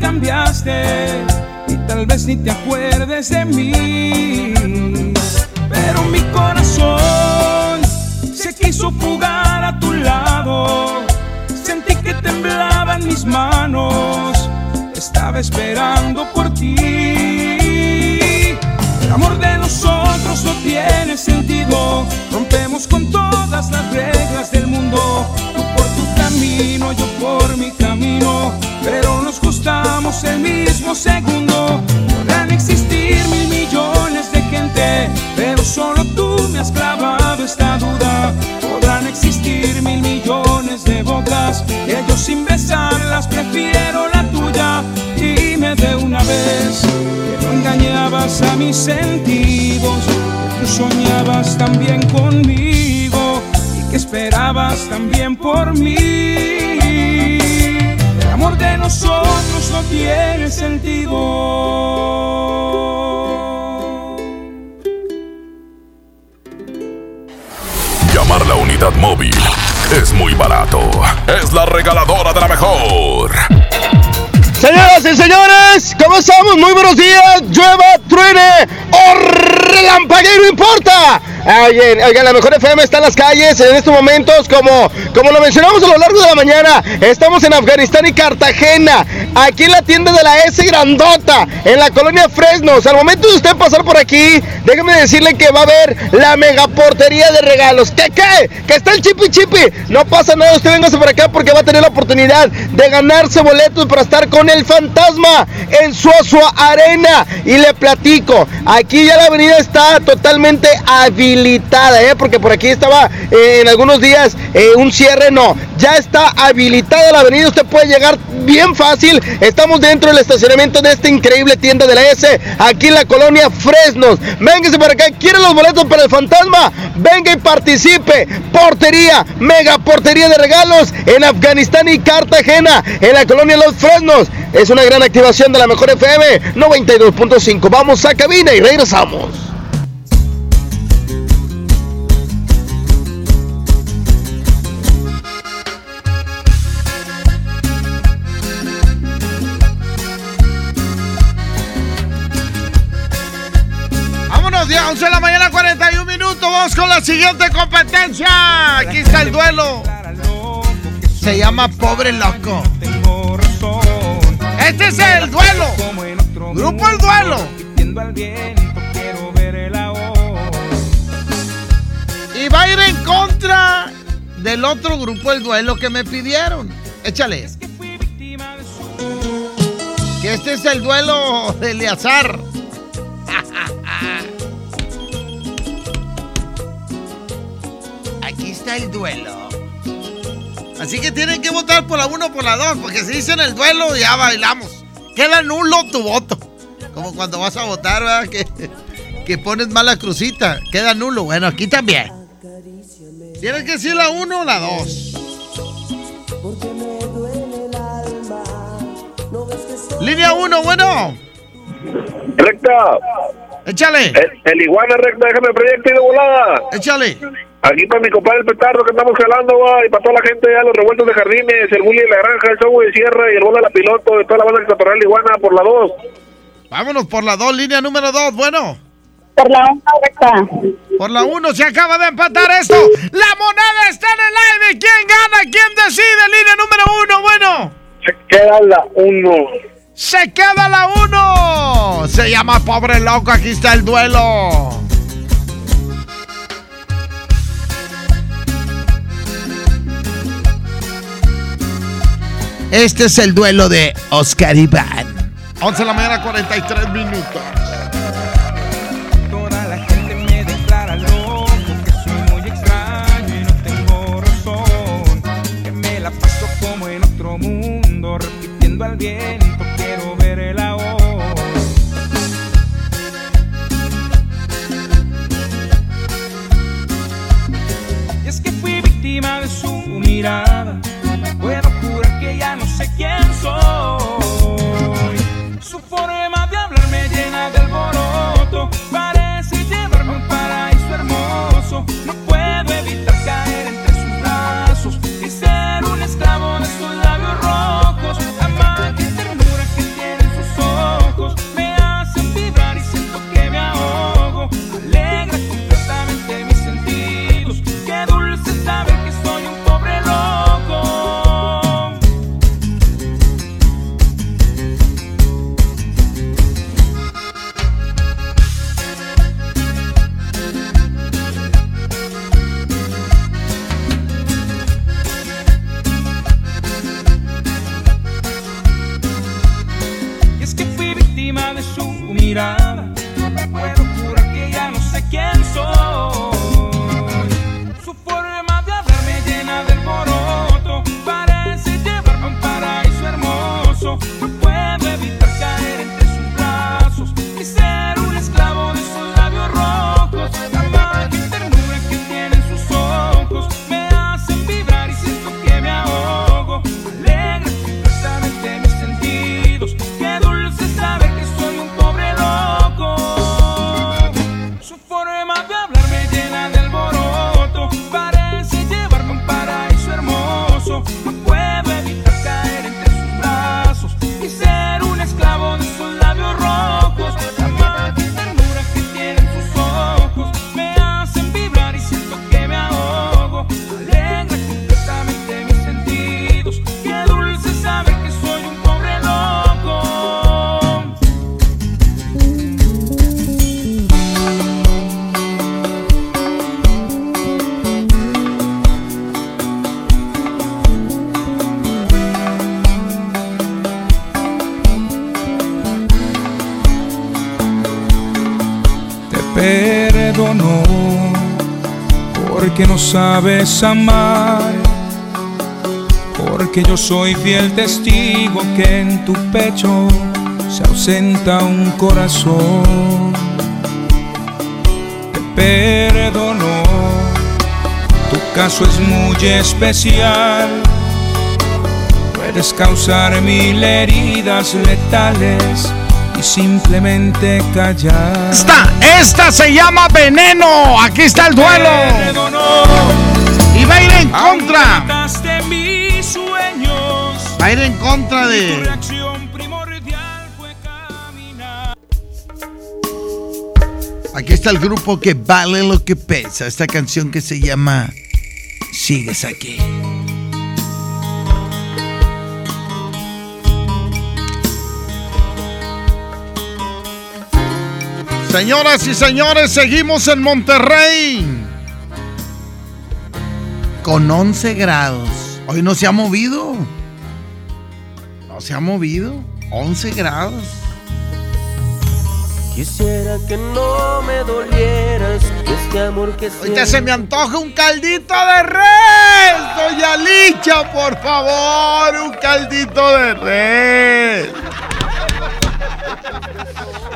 Cambiaste y tal vez ni te acuerdes de mí. Pero mi corazón se quiso fugar a tu lado. Sentí que temblaban mis manos. Estaba esperando por ti. El amor de nosotros no tiene sentido. Rompemos con todas las reglas del mundo. Tú por tu camino, yo por mi camino. Pero nos el mismo segundo. Podrán existir mil millones de gente, pero solo tú me has clavado esta duda. Podrán existir mil millones de bocas, que yo sin besarlas prefiero la tuya. Dime de una vez engañabas a mis sentidos, que tú soñabas también conmigo y que esperabas también por mí. Amor de nosotros no tiene sentido. Llamar la unidad móvil es muy barato. Es la regaladora de la mejor. Señoras y señores, ¿cómo estamos? Muy buenos días. Llueva, truene o relampaguee, no importa. Oye, oigan, la mejor FM está en las calles en estos momentos, como, como lo mencionamos a lo largo de la mañana. Estamos en Afganistán y Cartagena, aquí en la tienda de la S Grandota, en la colonia Fresnos. Al momento de usted pasar por aquí, déjeme decirle que va a haber la megaportería de regalos. ¿Qué qué? Que está el chipi chipi. No pasa nada, usted véngase por acá porque va a tener la oportunidad de ganarse boletos para estar con el fantasma en Suazua Arena. Y le platico, aquí ya la avenida está totalmente habilitada, ¿eh? porque por aquí estaba eh, en algunos días eh, un cierre, no, ya está habilitada la avenida, usted puede llegar bien fácil, estamos dentro del estacionamiento de esta increíble tienda de la S, aquí en la colonia Fresnos, véngase por acá, ¿quiere los boletos para el fantasma? Venga y participe, portería, mega portería de regalos en Afganistán y Cartagena, en la colonia Los Fresnos, es una gran activación de la mejor FM 92.5, vamos a cabina y regresamos. 11 de la mañana, 41 minutos. Vamos con la siguiente competencia. Aquí está el duelo. Se llama Pobre Loco. Este es el duelo. Grupo El Duelo. Y va a ir en contra del otro grupo El Duelo que me pidieron. Échale. Que este es el duelo de Eleazar. el duelo. Así que tienen que votar por la 1 o por la 2, porque si dicen el duelo ya bailamos. Queda nulo tu voto. Como cuando vas a votar, ¿verdad? Que, que pones mala crucita. Queda nulo. Bueno, aquí también. Tienes que decir la 1 o la 2. Línea 1, bueno. Recta. Échale. El, el iguana recta, déjame el proyecto y de volada. Échale. Aquí para mi compadre el petardo que estamos jalando, va, y para toda la gente ya los revueltos de jardines, el bully de la granja, el show de sierra y el bola de la piloto de toda la banda que está el iguana por la 2. Vámonos por la 2, línea número 2, bueno. Por la 1 recta. Por la 1 se acaba de empatar esto. La moneda está en el aire. ¿Quién gana? ¿Quién decide? Línea número 1, bueno. Se queda la 1. Se queda la 1. Se llama Pobre Loco. Aquí está el duelo. Este es el duelo de Oscar Iván. 11 de la mañana, 43 minutos. Toda la gente me declara loco, que soy muy extraño y no tengo razón. Que me la paso como en otro mundo, repitiendo al viento, quiero ver el ahora. Y es que fui víctima de su mirada. Sé quién soy. Su forma porque no sabes amar. Porque yo soy fiel testigo que en tu pecho se ausenta un corazón. Te perdonó, tu caso es muy especial. Puedes causar mil heridas letales y simplemente callar. Esta, esta se llama Veneno. Aquí está el duelo. Y va a ir en contra. Va a ir en contra de. Aquí está el grupo que vale lo que pesa. Esta canción que se llama Sigues aquí. Señoras y señores, seguimos en Monterrey. Con 11 grados. Hoy no se ha movido. No se ha movido. 11 grados. Quisiera que no me dolieras, que este amor que Ahorita se me antoja un caldito de res. Doña Licha, por favor, un caldito de res.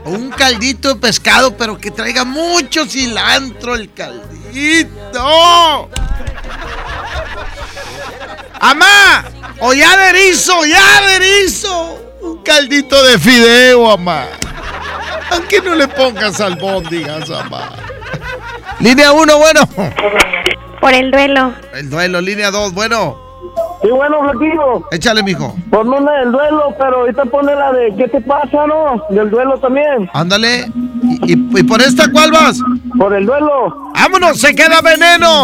O un caldito de pescado, pero que traiga mucho cilantro el caldito. ¡Amá! ¡O ya de erizo! ¡Ya de erizo! Un caldito de fideo, amá. Aunque no le pongas albóndigas, amá. Línea 1, bueno. Por el duelo. El duelo, línea 2, bueno. Sí, bueno, Flaquillo. Échale, mijo. Ponme una del duelo, pero ahorita pone la de ¿qué te pasa, no? Del duelo también. Ándale. ¿Y, y- y por esta cuál vas? Por el duelo. ¡Vámonos! ¡Se queda veneno!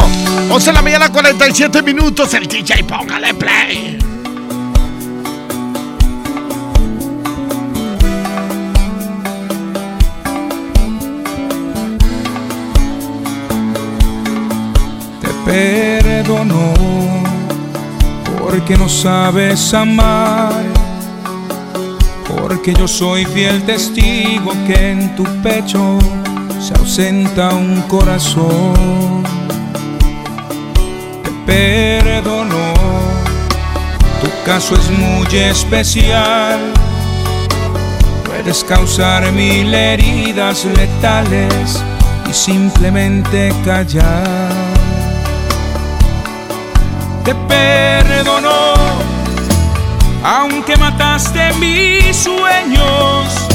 11 de la mañana, 47 minutos. El DJ, póngale play. te perdonó porque no sabes amar. Porque yo soy fiel testigo que en tu pecho se ausenta un corazón. Te perdonó, tu caso es muy especial. Puedes causar mil heridas letales y simplemente callar te perdonó, aunque mataste mis sueños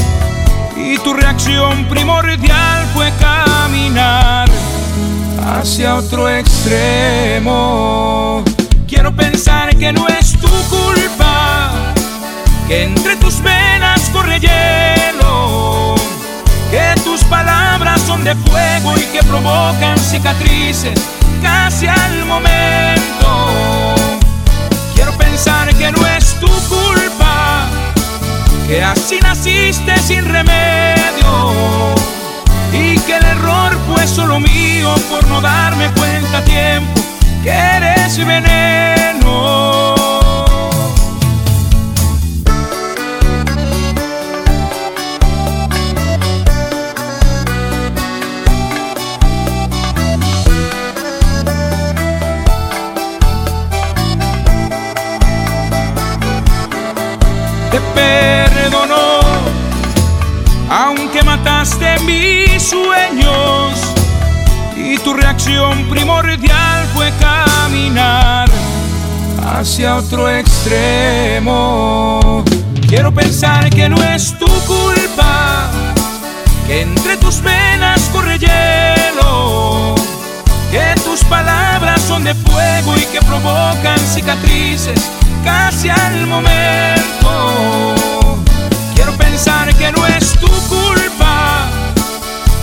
y tu reacción primordial fue caminar hacia otro extremo. Quiero pensar que no es tu culpa, que entre tus venas corre hielo, que tus palabras son de fuego y que provocan cicatrices casi al momento. Pensar que no es tu culpa, que así naciste sin remedio y que el error fue solo mío por no darme cuenta a tiempo que eres veneno. Te perdonó, aunque mataste mis sueños y tu reacción primordial fue caminar hacia otro extremo. Quiero pensar que no es tu culpa, que entre tus venas corre hielo, que tus palabras son de fuego y que provocan cicatrices casi al momento. Quiero pensar que no es tu culpa,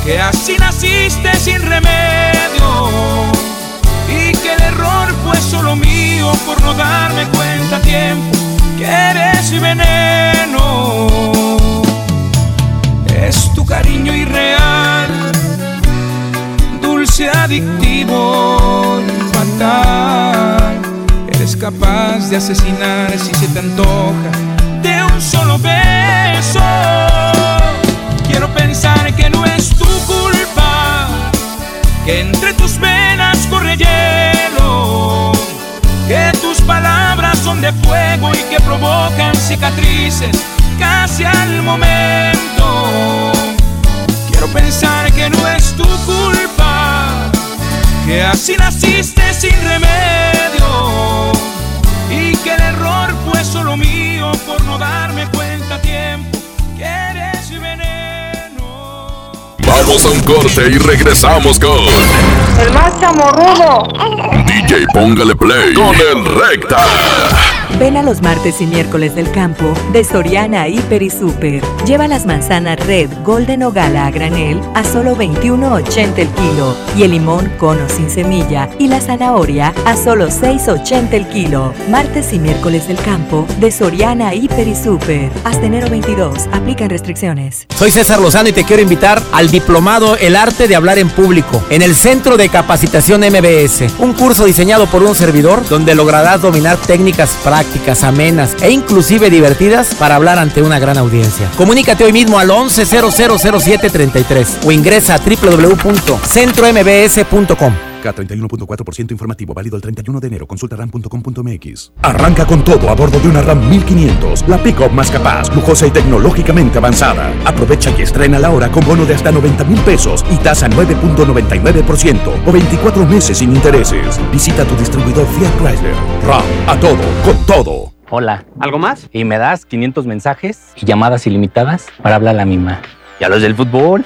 que así naciste sin remedio y que el error fue solo mío por no darme cuenta a tiempo que eres veneno. Es tu cariño irreal, dulce adictivo fatal. Capaz de asesinar si se te antoja de un solo beso. Quiero pensar que no es tu culpa, que entre tus venas corre hielo, que tus palabras son de fuego y que provocan cicatrices casi al momento. Quiero pensar que no es tu culpa, que así naciste sin remedio y que el error fue solo mío por no darme cuenta a tiempo que eres veneno. Vamos a un corte y regresamos con El más chamorrudo. DJ Póngale Play con el Recta. Ven a los martes y miércoles del campo de Soriana Hiper y Super. Lleva las manzanas Red, Golden o Gala a granel a solo 21.80 el kilo y el limón cono sin semilla y la zanahoria a solo 6.80 el kilo. Martes y miércoles del campo de Soriana Hiper y Super. Hasta enero 22. Aplican restricciones. Soy César Lozano y te quiero invitar al diplomado El Arte de Hablar en Público en el Centro de Capacitación MBS, un curso diseñado por un servidor donde lograrás dominar técnicas prácticas, amenas e inclusive divertidas para hablar ante una gran audiencia. Comunícate hoy mismo al 11000733 o ingresa a www.centrombs.com. K31.4% informativo, válido el 31 de enero. Consulta ram.com.mx. Arranca con todo a bordo de una RAM 1500, la pick-up más capaz, lujosa y tecnológicamente avanzada. Aprovecha y estrena la hora con bono de hasta 90 mil pesos y tasa 9.99% o 24 meses sin intereses. Visita tu distribuidor Fiat Chrysler. RAM, a todo, con todo. Hola. ¿Algo más? Y me das 500 mensajes y llamadas ilimitadas para hablar a la misma. ¿Y a los del fútbol?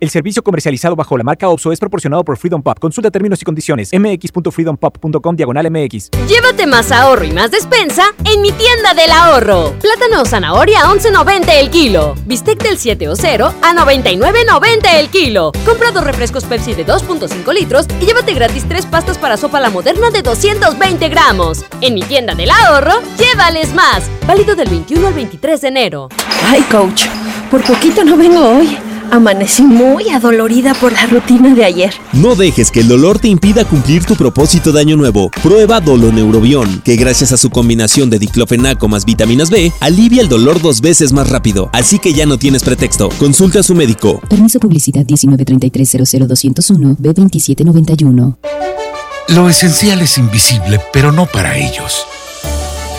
El servicio comercializado bajo la marca OPSO es proporcionado por Freedom Pop. Consulta términos y condiciones. mx.freedompop.com diagonal mx. Llévate más ahorro y más despensa en mi tienda del ahorro. Plátano o zanahoria a 11.90 el kilo. Bistec del 7 o 0 a 99.90 el kilo. Compra dos refrescos Pepsi de 2.5 litros y llévate gratis tres pastas para sopa la moderna de 220 gramos. En mi tienda del ahorro, llévales más. Válido del 21 al 23 de enero. Ay, coach, por poquito no vengo hoy. Amanecí muy adolorida por la rutina de ayer. No dejes que el dolor te impida cumplir tu propósito de año nuevo. Prueba Doloneurobión, que gracias a su combinación de diclofenaco más vitaminas B, alivia el dolor dos veces más rápido. Así que ya no tienes pretexto. Consulta a su médico. Permiso publicidad 193300201 B2791. Lo esencial es invisible, pero no para ellos.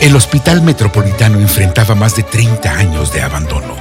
El Hospital Metropolitano enfrentaba más de 30 años de abandono.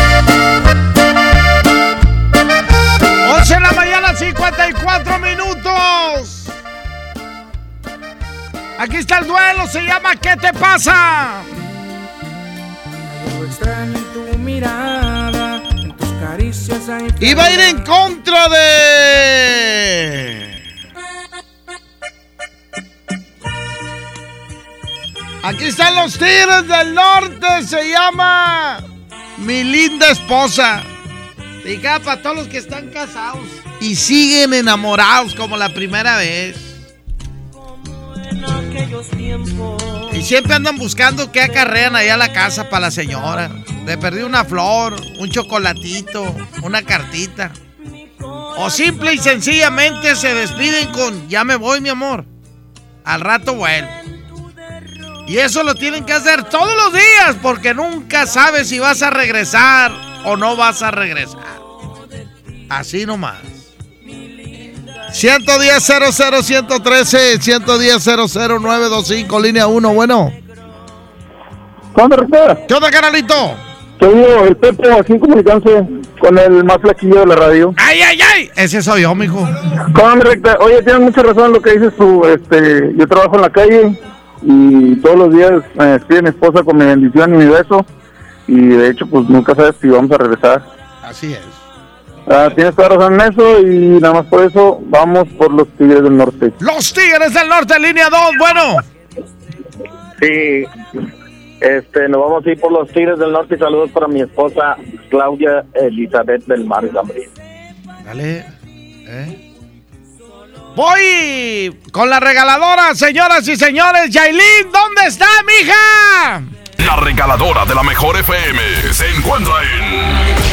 11 de la mañana, 54 minutos. Aquí está el duelo, se llama ¿Qué te pasa? Algo extraño en tu mirada, en tus caricias hay Iba a ir en contra de. Aquí están los Tigres del Norte, se llama Mi linda esposa. Diga para todos los que están casados y siguen enamorados como la primera vez. Y siempre andan buscando qué acarrean allá a la casa para la señora. Le perdí una flor, un chocolatito, una cartita. O simple y sencillamente se despiden con ya me voy, mi amor. Al rato vuelvo. Y eso lo tienen que hacer todos los días porque nunca sabes si vas a regresar o no vas a regresar. Así nomás. 110 00 113 110 00 925 línea 1, bueno. ¿Qué onda, Recta? ¿Qué onda, canalito? Soy yo, el Pepe, aquí comunicándose con el más flaquillo de la radio. ¡Ay, ay, ay! Ese soy yo, mijo. ¿Cómo onda, Recta? Oye, tienes mucha razón en lo que dices tú. Este, yo trabajo en la calle y todos los días me despide mi esposa con mi bendición y mi beso y de hecho pues nunca sabes si vamos a regresar. Así es. Ah, tienes toda razón en eso y nada más por eso vamos por los Tigres del Norte. Los Tigres del Norte, línea 2, bueno. Sí, este, nos vamos a ir por los Tigres del Norte y saludos para mi esposa Claudia Elizabeth del Mar Gabriel. Dale. ¿eh? Voy con la regaladora, señoras y señores. Yailin, ¿dónde está, mija? La regaladora de la mejor FM se encuentra en.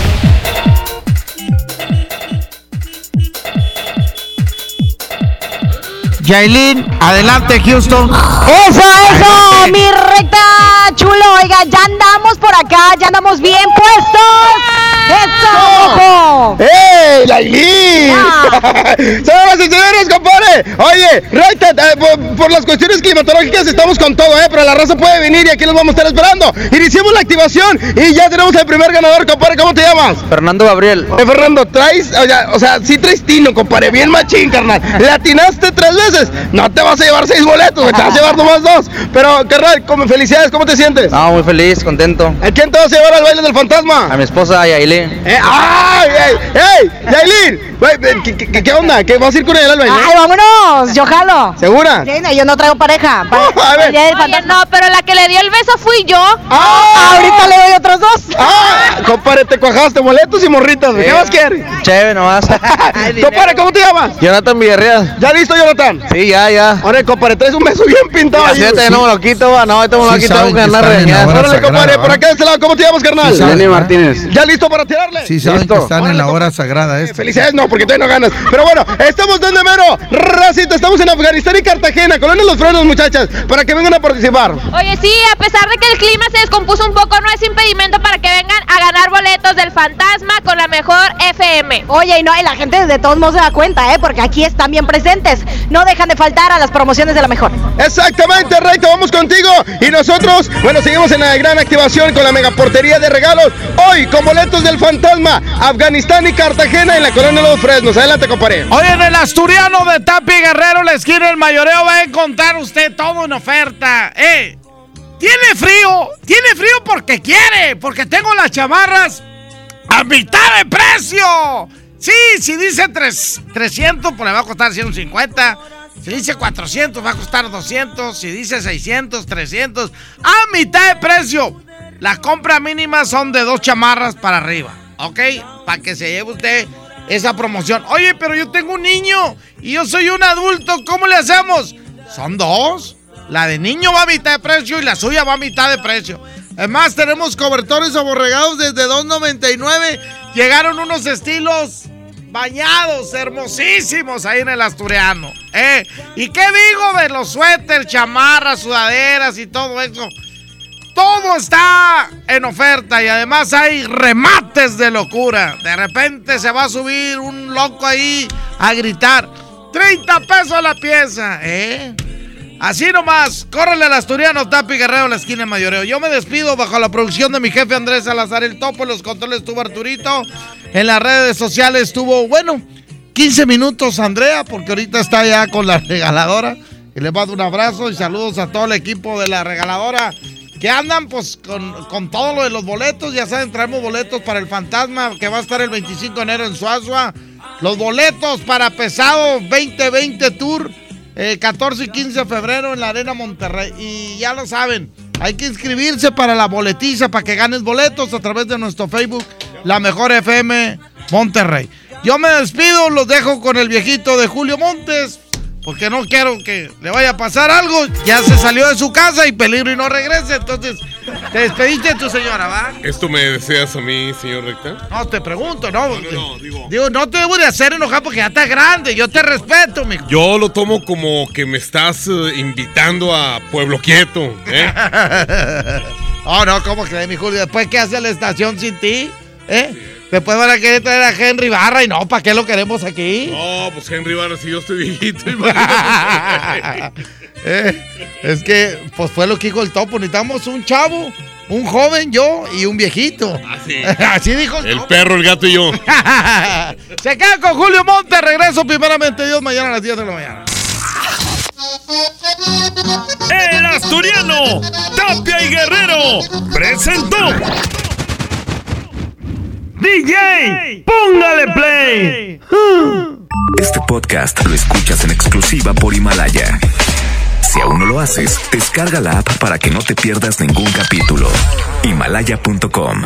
Yailin, adelante, Houston. Eso, eso, mi recta chulo. Oiga, ya andamos por acá, ya andamos bien puestos. ¡Eso! ¡Eh, Yailin! Señoras y señores, compadre. Oye, Recta, eh, por, por las cuestiones climatológicas estamos con todo, ¿eh? Pero la raza puede venir y aquí los vamos a estar esperando. Iniciamos la activación y ya tenemos el primer ganador, compadre. ¿Cómo te llamas? Fernando Gabriel. Eh, Fernando, traes, o sea, o sea, sí traes tino, compadre, bien machín, carnal. Le atinaste tres veces, no te vas a llevar seis boletos, te vas a llevar nomás dos. Pero, carnal, como felicidades, ¿cómo te sientes? No, muy feliz, contento. ¿A quién te vas a llevar al baile del fantasma? A mi esposa Yailin. Eh, ¡Ay, ey, ey! ¡Yailin! Güey, ¿Qué, qué, qué onda? ¿Qué vas a ir con ella al baile? ¡Ay, vámonos! Yo jalo. ¿Segura? Sí, no, yo no traigo pareja. Pa- a ver. Oye, Oye, no, pero la que le dio el beso fui yo. ¡Ah! Ahorita le doy otros dos. ¡Ah! Compadre, te cuajaste boletos y morritas, güey. ¿Qué más quieres? Chévere nomás. Compadre, ¿cómo te llamas? Jonathan Villarreal. ¿Ya listo, Jonathan? Sí, ya, ya. Ahora, compadre, traes un beso bien pintado. Así ya no me lo quito, va. No, ahorita me lo Sí quito. en la regañado. Órale, compadre, por acá de este lado, ¿cómo te llamas, carnal? Lenny ¿eh? Martínez. ¿Ya listo para tirarle? Sí, saben ¿Listo? que están en la hora sagrada esta. Felicidades, no, porque todavía no ganas. Pero bueno, estamos donde mero. Racita, estamos en Afganistán y Cartagena. Colonia Los Frenos, muchachas, para que vengan a participar. Oye, sí, a pesar de que el clima se descompuso un poco, no es impedimento para que vengan a ganar boletos del fantasma con la mejor FM. Oye, y no, y la gente de todos modos se da cuenta, ¿eh? Porque aquí están bien presentes. No dejan de faltar a las promociones de la mejor. Exactamente, Rey, vamos contigo. Y nosotros, bueno, seguimos en la gran activación con la megaportería de regalos. Hoy, con boletos del fantasma, Afganistán y Cartagena en la Colonia Los Fresnos. Adelante, compadre. Oye, en el asturiano de Tapi Guerrero, la esquina del mayoreo, va a encontrar usted todo en oferta. ¡Eh! ¿Tiene frío? ¿Tiene frío porque quiere? Porque tengo las chamarras a mitad de precio. Sí, si dice tres- 300, pues le va a costar 150. Si dice 400, va a costar 200. Si dice 600, 300. A mitad de precio. La compra mínima son de dos chamarras para arriba. ¿Ok? Para que se lleve usted esa promoción. Oye, pero yo tengo un niño y yo soy un adulto. ¿Cómo le hacemos? Son dos. La de niño va a mitad de precio y la suya va a mitad de precio. Además, tenemos cobertores aborregados desde 2.99. Llegaron unos estilos bañados, hermosísimos ahí en el Asturiano. ¿eh? ¿Y qué digo de los suéteres, chamarras, sudaderas y todo eso? Todo está en oferta y además hay remates de locura. De repente se va a subir un loco ahí a gritar. 30 pesos la pieza, ¿eh? Así nomás, córrele al asturiano Tapi Guerrero la esquina de Mayoreo. Yo me despido bajo la producción de mi jefe Andrés Salazar el Topo. En los controles estuvo Arturito. En las redes sociales estuvo, bueno, 15 minutos Andrea, porque ahorita está ya con la regaladora. Y le mando un abrazo y saludos a todo el equipo de la regaladora que andan pues con, con todo lo de los boletos. Ya saben, traemos boletos para el fantasma que va a estar el 25 de enero en Suazua. Los boletos para Pesado 2020 Tour. Eh, 14 y 15 de febrero en la Arena Monterrey. Y ya lo saben, hay que inscribirse para la boletiza, para que ganes boletos a través de nuestro Facebook, La Mejor FM Monterrey. Yo me despido, los dejo con el viejito de Julio Montes, porque no quiero que le vaya a pasar algo. Ya se salió de su casa y peligro y no regrese. Entonces, te despediste de tu señora, ¿va? ¿Esto me deseas a mí, señor Recta? No, te pregunto, ¿no? digo... no te debo de hacer enojar porque ya estás grande. Yo te respeto, mijo. Yo lo tomo como que me estás eh, invitando a Pueblo Quieto, ¿eh? oh, no, ¿cómo crees, mi Julio? Después, ¿qué hace la estación sin ti? ¿Eh? Después van a querer traer a Henry Barra y no, ¿para qué lo queremos aquí? No, pues Henry Barra, si yo estoy viejito, imagínate. Eh, es que, pues fue lo que dijo el topo. Necesitamos un chavo, un joven, yo y un viejito. Así. Así dijo el, El topo. perro, el gato y yo. Se queda con Julio Monte. Regreso primeramente Dios mañana a las 10 de la mañana. El Asturiano, Tapia y Guerrero presentó. DJ, póngale play. Este podcast lo escuchas en exclusiva por Himalaya. Si aún no lo haces, descarga la app para que no te pierdas ningún capítulo. Himalaya.com